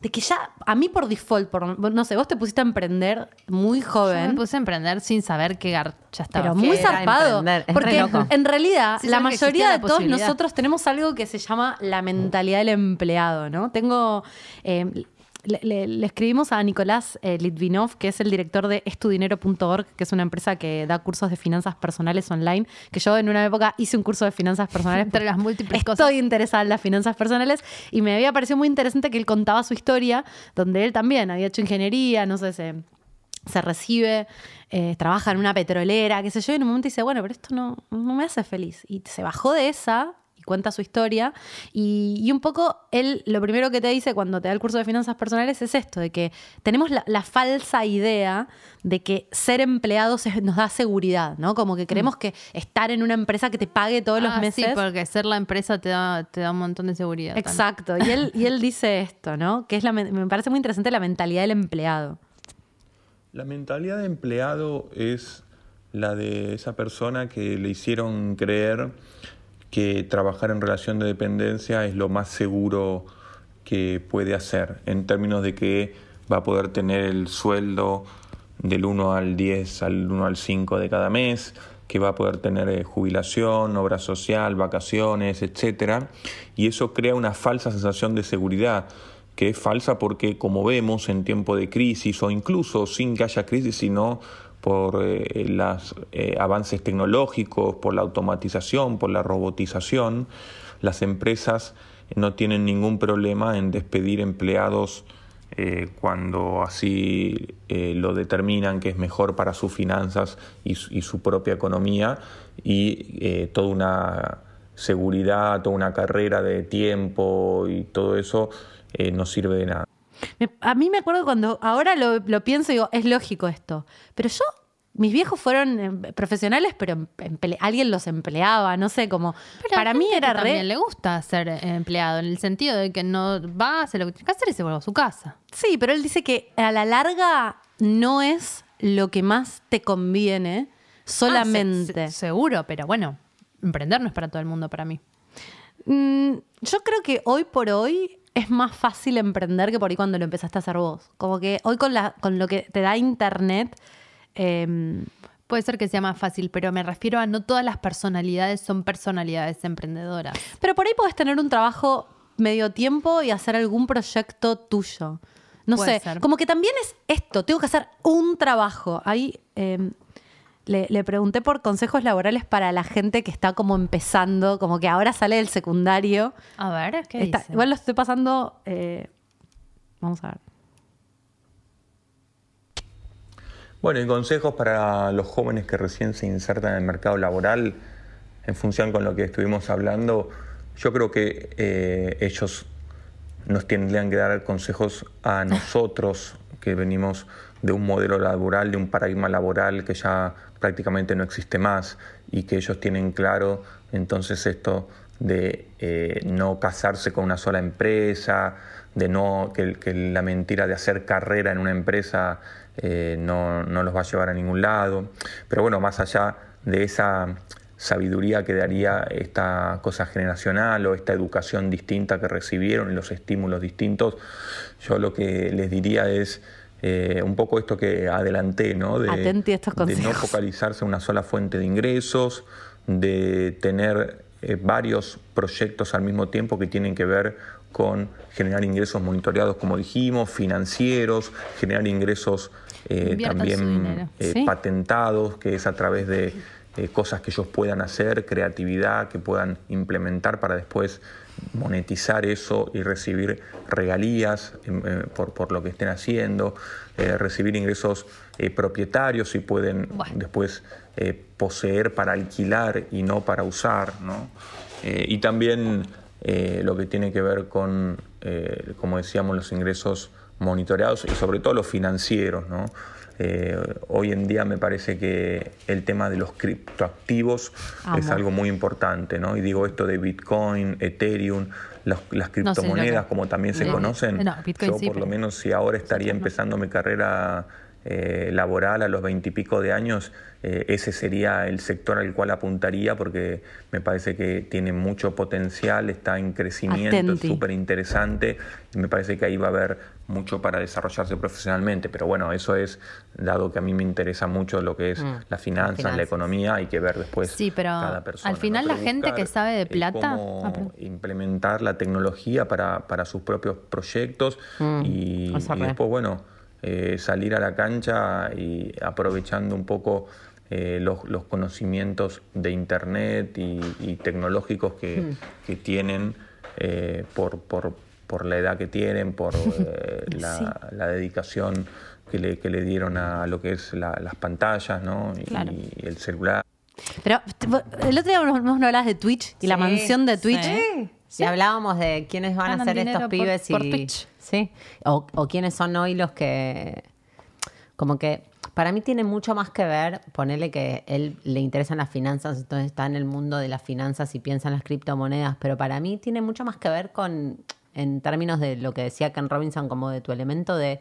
de que ya, a mí por default, por, no sé, vos te pusiste a emprender muy
Yo me
joven.
puse a emprender sin saber que gar- ya estaba.
Pero muy zarpado. Porque en realidad,
Sí,
la mayoría
la
de todos nosotros tenemos algo que se llama la mentalidad del empleado, ¿no? Tengo. eh, le, le- le escribimos a Nicolás eh, Litvinov, que es el director de estudinero.org, que es una empresa que da cursos de finanzas personales online, que yo en una época hice un curso de finanzas personales.
Entre las múltiples
Estoy
cosas.
interesada en las finanzas personales y me había parecido muy interesante que él contaba su historia, donde él también había hecho ingeniería, no sé, se, se recibe, eh, trabaja en una petrolera, qué sé yo, y en un momento dice, bueno, pero esto no, no me hace feliz. Y se bajó de esa cuenta su historia. Y, y un poco él lo primero que te dice cuando te da el curso de finanzas personales es esto, de que tenemos la, la falsa idea de que ser empleados es- nos da seguridad, ¿no? Como que creemos que estar en una empresa que te pague todos los
Ah,
meses.
Sí, porque ser la empresa te da, te da un montón de seguridad. también.
Exacto. Y él, y él dice esto, ¿no? Que es la, me parece muy interesante la mentalidad del empleado.
La mentalidad de empleado es la de esa persona que le hicieron creer que trabajar en relación de dependencia es lo más seguro que puede hacer, en términos de que va a poder tener el sueldo del 1 al 10, al 1 al 5 de cada mes, que va a poder tener eh, jubilación, obra social, vacaciones, etc. Y eso crea una falsa sensación de seguridad, que es falsa porque, como vemos, en tiempo de crisis o incluso sin que haya crisis, sino por eh, los avances tecnológicos, por la automatización, por la robotización, las empresas no tienen ningún problema en despedir empleados eh, cuando así eh, lo determinan que es mejor para sus finanzas y, su- y su propia economía y eh, toda una seguridad, toda una carrera de tiempo y todo eso eh, no sirve de nada.
Me- a mí me acuerdo cuando ahora lo, lo pienso y digo, es lógico esto. Pero yo mis viejos fueron eh, profesionales, pero em- emple- alguien los empleaba, no sé, como
Pero
para mí era
que también
re...
le gusta ser eh, empleado, en el sentido de que no va, hace lo que tiene que hacer y se vuelve a su casa.
Sí, pero él dice que a la larga no es lo que más te conviene solamente.
Ah, se- se- seguro, pero bueno, emprender no es para todo el mundo, para mí.
Mm, yo creo que hoy por hoy es más fácil emprender que por ahí cuando lo empezaste a hacer vos. Como que hoy con, la, con lo que te da internet, em,
Puede ser que sea más fácil, pero me refiero a no todas las personalidades son personalidades emprendedoras.
pero por ahí podés tener un trabajo medio tiempo y hacer algún proyecto tuyo. No
Puede
sé,
ser.
como que también es esto, tengo que hacer un trabajo. Ahí em, le, le pregunté por consejos laborales para la gente que está como empezando, como que ahora sale del secundario.
A ver, ¿qué
Está-
dice?
igual lo estoy pasando. eh, vamos a ver.
Bueno, y consejos para los jóvenes que recién se insertan en el mercado laboral, en función con lo que estuvimos hablando, yo creo que eh, ellos nos tendrían que dar consejos a nosotros que venimos de un modelo laboral, de un paradigma laboral que ya prácticamente no existe más y que ellos tienen claro entonces esto de eh, no casarse con una sola empresa, de no que, la mentira de hacer carrera en una empresa eh, no, no los va a llevar a ningún lado. Pero bueno, más allá de esa sabiduría que daría esta cosa generacional o esta educación distinta que recibieron y los estímulos distintos, yo lo que les diría es eh, un poco esto que adelanté, ¿no? De,
Atenti a estos
de no focalizarse en una sola fuente de ingresos, de tener eh, varios proyectos al mismo tiempo que tienen que ver con generar ingresos monitoreados, como dijimos, financieros, generar ingresos eh, también
Sí.
patentados, que es a través de eh, cosas que ellos puedan hacer, creatividad, que puedan implementar para después monetizar eso y recibir regalías em, eh, por, por lo que estén haciendo, eh, recibir ingresos propietarios y pueden
Bueno.
después poseer para alquilar y no para usar, ¿no? Y también lo que tiene que ver con, como decíamos, los ingresos monitoreados y sobre todo los financieros, ¿no? Eh, hoy en día me parece que el tema de los criptoactivos es algo muy importante, ¿no? Y digo esto de Bitcoin, Ethereum, las, las
No sé lo
criptomonedas,
que-
como también se
No.
conocen.
No, Bitcoin
Yo
sí,
por lo menos si ahora estaría empezando mi carrera eh, laboral a los veintipico de años, eh, ese sería el sector al cual apuntaría porque me parece que tiene mucho potencial, está en crecimiento,
Atenti.
es súper interesante y me parece que ahí va a haber mucho para desarrollarse profesionalmente. Pero bueno, eso es, dado que a mí me interesa mucho lo que es
Mm,
las finanzas,
finanzas.
la economía, hay que ver después
Sí, pero
cada persona.
al final
¿no?
la gente que sabe de
eh,
plata-
cómo
Ah,
implementar la tecnología para, para sus propios proyectos
Mm,
y, y después, bueno, eh, salir a la cancha y aprovechando un poco eh, los, los conocimientos de Internet y, y tecnológicos que,
Mm.
que tienen eh, por, por, por la edad que tienen, por eh, la, la dedicación que le, que le dieron a lo que es la- las pantallas ¿no? y,
Claro.
y el celular.
Pero el otro día vos nos hablabas de Twitch y la mansión de Twitch.
sí.
Si hablábamos de quiénes van a ser estos
por-
pibes
por
y.
Twitch.
Sí. O, o quiénes son hoy los que. Como que. Para mí tiene mucho más que ver, ponerle que él le interesan las finanzas, entonces está en el mundo de las finanzas y piensa en las criptomonedas, pero para mí tiene mucho más que ver con, en términos de lo que decía Ken Robinson, como de tu elemento de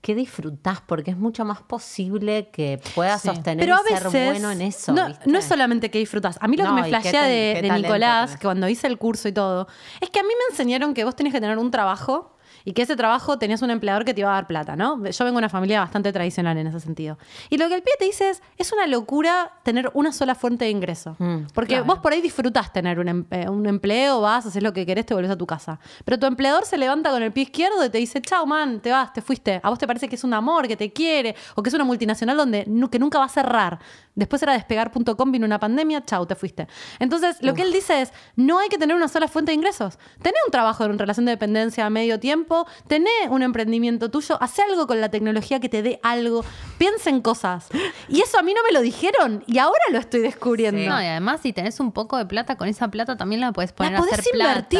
qué disfrutás, porque es mucho más posible que puedas
Sí.
sostener
Pero a
y ser
veces
bueno en eso.
no,
¿viste?
no es solamente que disfrutas. A mí lo
No,
que me flashea de, Nicolás,
tenés.
que cuando hice el curso y todo, es que a mí me enseñaron que vos tenés que tener un trabajo y que ese trabajo tenías un empleador que te iba a dar plata, ¿no? Yo vengo de una familia bastante tradicional en ese sentido. Y lo que el pibe te dice es, es una locura tener una sola fuente de ingreso.
Mm,
Porque
claro.
vos por ahí disfrutás tener un, em- eh, un empleo, vas, haces lo que querés, te volvés a tu casa. Pero tu empleador se levanta con el pie izquierdo y te dice, chao, man, te vas, te fuiste. A vos te parece que es un amor, que te quiere, o que es una multinacional donde que nunca va a cerrar. Después era despegar.com, vino una pandemia, chao, te fuiste. Entonces, lo que él dice es, no hay que tener una sola fuente de ingresos. Tené un trabajo en relación de dependencia a medio tiempo, tené un emprendimiento tuyo, haz algo con la tecnología que te dé algo, piensa en cosas. Y eso a mí no me lo dijeron y ahora lo estoy descubriendo.
No, y además si tenés un poco de plata, con esa plata también la puedes poner
la
a
podés
hacer plata.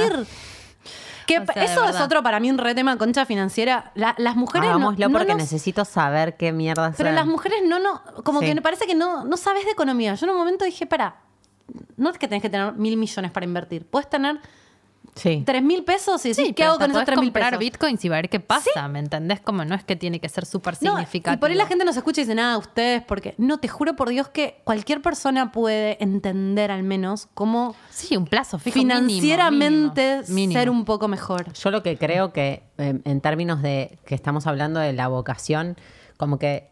Que
O sea, de
eso es otro para mí un re tema concha financiera. La- las mujeres
Hagámoslo
no,
porque
nos-
necesito saber qué mierda
Pero las mujeres no, no, como
Sí.
que me parece que no, no sabes de economía. Yo en un momento dije, para, no es que tenés que tener mil millones para invertir. Puedes tener
Sí.
tres mil pesos y decir,
Sí,
¿qué hago con esos tres mil
comprar
pesos?
bitcoins y ver qué pasa, ¿me entendés? Como no es que tiene que ser súper
No,
significativo.
y por ahí la gente nos escucha y dice, nada, ustedes, porque no, te juro por Dios que cualquier persona puede entender al menos cómo
Sí, un plazo fijo
financieramente
mínimo, mínimo.
ser un poco mejor.
Yo lo que creo que eh, en términos de que estamos hablando de la vocación, como que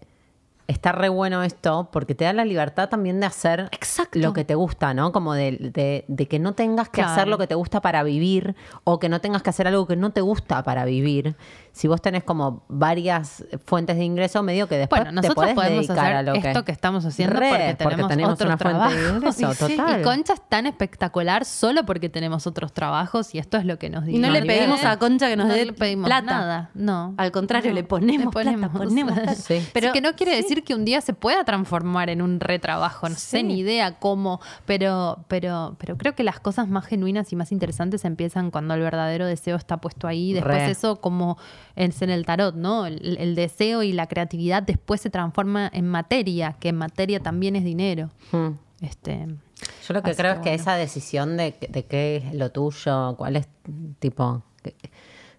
está re bueno esto porque te da la libertad también de hacer
Exacto.
lo que te gusta, ¿no? Como de, de- de que no tengas que
Claro.
hacer lo que te gusta para vivir o que no tengas que hacer algo que no te gusta para vivir. Si vos tenés como varias fuentes de ingreso, medio que después
Bueno,
te
nosotros
podés
podemos
dedicar
hacer
a lo que...
esto que estamos haciendo
Re,
porque tenemos,
tenemos
otro
una fuente de ingreso,
Y sí,
total.
Y Concha es tan espectacular solo porque tenemos otros trabajos y esto es lo que nos
Y no le pedimos a Concha que nos
No
dé
le pedimos
plata.
nada, no.
Al contrario,
No,
le ponemos
le
plata, ponemos plata.
Sí.
Pero que no quiere decir que un día se pueda transformar en un retrabajo, no sé ni idea cómo, pero, pero, pero creo que las cosas más genuinas y más interesantes empiezan cuando el verdadero deseo está puesto ahí. Después
Re.
eso como es en el tarot, ¿no? El, el deseo y la creatividad después se transforma en materia, que en materia también es dinero.
Hmm.
Este,
Yo lo que creo
que
es que
bueno.
esa decisión de, de qué es lo tuyo, cuál es tipo, que-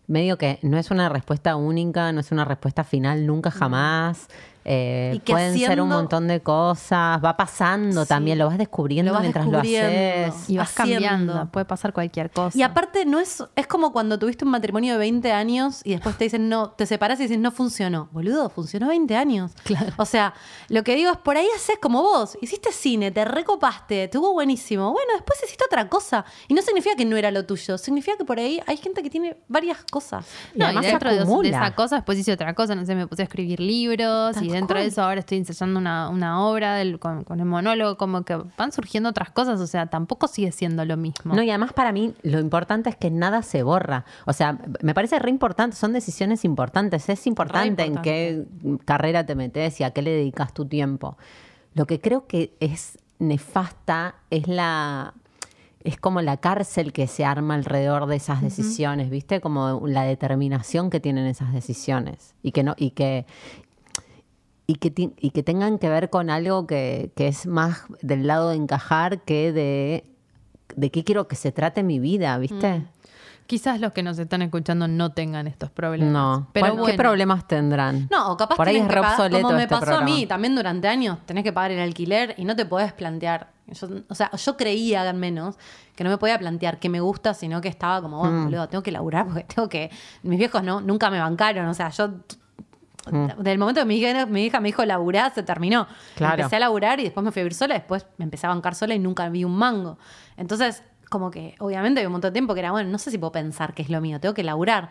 medio que no es una respuesta única, no es una respuesta final nunca jamás. Eh,
Y que
pueden ser un montón de cosas, va pasando
Sí.
también, lo vas descubriendo
Lo vas
mientras
descubriendo.
lo haces.
y vas
Haciendo.
cambiando, puede pasar cualquier cosa.
Y aparte no es, es como cuando tuviste un matrimonio de 20 años y después te dicen, no, te separas y dices, no funcionó. Boludo, funcionó 20 años.
Claro.
O sea, lo que digo es, por ahí haces como vos. Hiciste cine, te recopaste, estuvo buenísimo. Bueno, después hiciste otra cosa. Y no significa que no era lo tuyo. Significa que por ahí hay gente que tiene varias cosas.
Y
No, y,
además
dentro de, esa cosa, después hice otra cosa, no sé, me puse a escribir libros y dentro de eso ahora estoy ensayando una, una obra del- con, con el monólogo, como que van surgiendo otras cosas, o sea, tampoco sigue siendo lo mismo.
No, y además para mí lo importante es que nada se borra. O sea, me parece re importante, son decisiones importantes. Es importante, en qué carrera te metes y a qué le dedicas tu tiempo. Lo que creo que es nefasta es la es como la cárcel que se arma alrededor de esas decisiones, ¿viste? Como la determinación que tienen esas decisiones y que no y que y que, y que tengan que ver con algo que, que es más del lado de encajar que de, de qué quiero que se trate mi vida, ¿viste?
Quizás los que nos están escuchando no tengan estos problemas.
No.
pero
¿Cuál- ¿Qué
bueno.
problemas tendrán?
No, o capaz
Por ahí es
que pagar- como me
este
pasó a mí, también durante años tenés que pagar el alquiler y no te podés plantear. Yo- o sea, yo creía al menos que no me podía plantear que me gusta, sino que estaba como, bueno,
Mm.
boludo, tengo que laburar porque tengo que. Mis viejos no, nunca me bancaron. O sea, yo.
Mm.
Del momento que mi hija, mi hija me dijo laburar, se terminó.
Claro.
Empecé a laburar y después me fui a vivir sola, después me empecé a bancar sola y nunca vi un mango. Entonces, como que obviamente había un montón de tiempo que era, bueno, no sé si puedo pensar que es lo mío, tengo que laburar.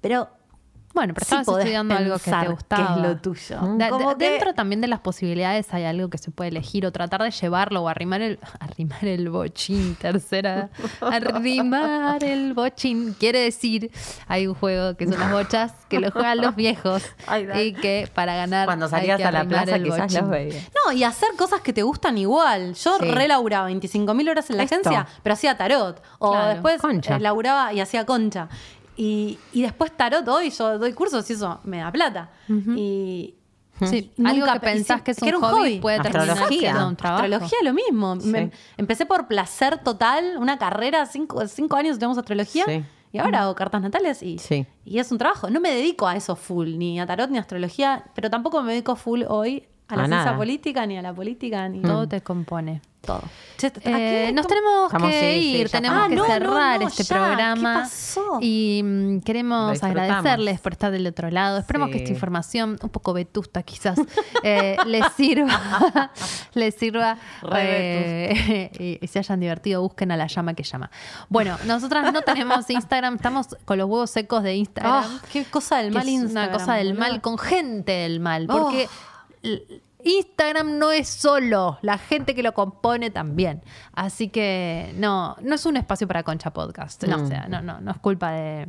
Pero
Bueno, pero
sí
estabas estudiando algo que te gustaba.
que es lo tuyo.
Da-
Como
de-
que-
Dentro también de las posibilidades hay algo que se puede elegir o tratar de llevarlo o arrimar el, arrimar el bochín, tercera. Arrimar el bochín. Quiere decir, hay un juego que son las bochas que lo juegan los viejos
Ay,
y que para ganar
Cuando
hay
salías
que
a la plaza
el
quizás
bochín.
los veías.
No, y hacer cosas que te gustan igual. Yo
Sí.
relauraba 25 mil horas en la
Esto.
agencia, pero hacía tarot. O
Claro,
después
concha.
eh, laburaba y hacía concha. Y, y después tarot hoy, yo doy cursos y eso me da plata. Y
Sí,
y
algo
nunca
que
pe-
pensás que es
era
un hobby puede terminar siendo un trabajo.
Astrología lo mismo. Me- empecé por placer total, una carrera, cinco, cinco años tenemos astrología.
Sí.
Y ahora hago cartas natales y,
Sí.
y es un trabajo. No me dedico a eso full, ni a tarot ni a astrología, pero tampoco me dedico full hoy a la ciencia política, ni a la política, ni
Todo te compone.
todo. Che, ¿a
Eh, nos tenemos
Estamos-
que
sí, sí,
ir,
ya
tenemos que
Ah, no,
cerrar
no, no,
este
ya,
programa.
¿qué pasó?
Y mm, queremos agradecerles por estar del otro lado. Esperemos que esta información, un poco vetusta quizás, eh, les sirva, les sirva eh, y, y se hayan divertido. Busquen a la llama que llama. Bueno, nosotras no tenemos Instagram, estamos con los huevos secos de Instagram.
Ah, qué cosa del
que
mal Instagram.
una cosa del mal con gente del mal. Porque
Oh.
Instagram no es solo, la gente que lo compone también. Así que no, no es un espacio para Concha Podcast. No, o sea, no, no, no es culpa de,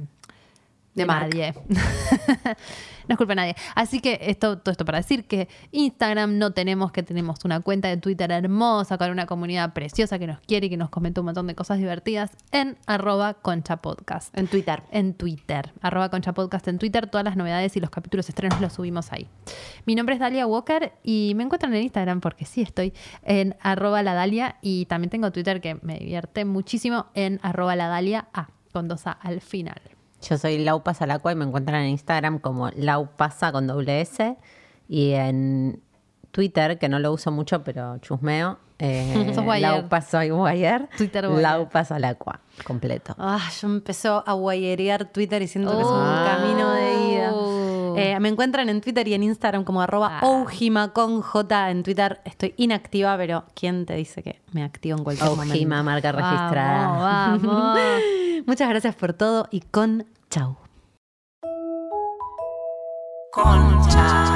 nadie. no es culpa de nadie. Así que esto, todo esto para decir que Instagram no tenemos, que tenemos una cuenta de Twitter hermosa con una comunidad preciosa que nos quiere y que nos comenta un montón de cosas divertidas en arroba concha podcast.
En Twitter.
En Twitter, arroba concha podcast en Twitter, todas las novedades y los capítulos estrenos los subimos ahí. Mi nombre es Dalia Walker y me encuentran en Instagram porque sí estoy en arroba la Dalia y también tengo Twitter que me divierte muchísimo en arroba la Dalia A, con dos A al final.
Yo soy Lau Pasalacua y me encuentran en Instagram como Lau Pasa con doble S y en Twitter, que no lo uso mucho, pero chusmeo. Eh,
Sos guayer.
Lau Paso y Guayer.
Twitter guayer.
Lau Pasalacua, completo.
Ah, yo empezó a guayerear Twitter y siento que es un
Oh.
camino de ida. Eh, me encuentran en Twitter y en Instagram como arroba
Ah.
Oujima con J. En Twitter estoy inactiva, pero ¿quién te dice que me activo en cualquier
Ojima,
momento?
marca registrada.
Vamos, vamos.
Muchas gracias por todo y con chau.
Concha.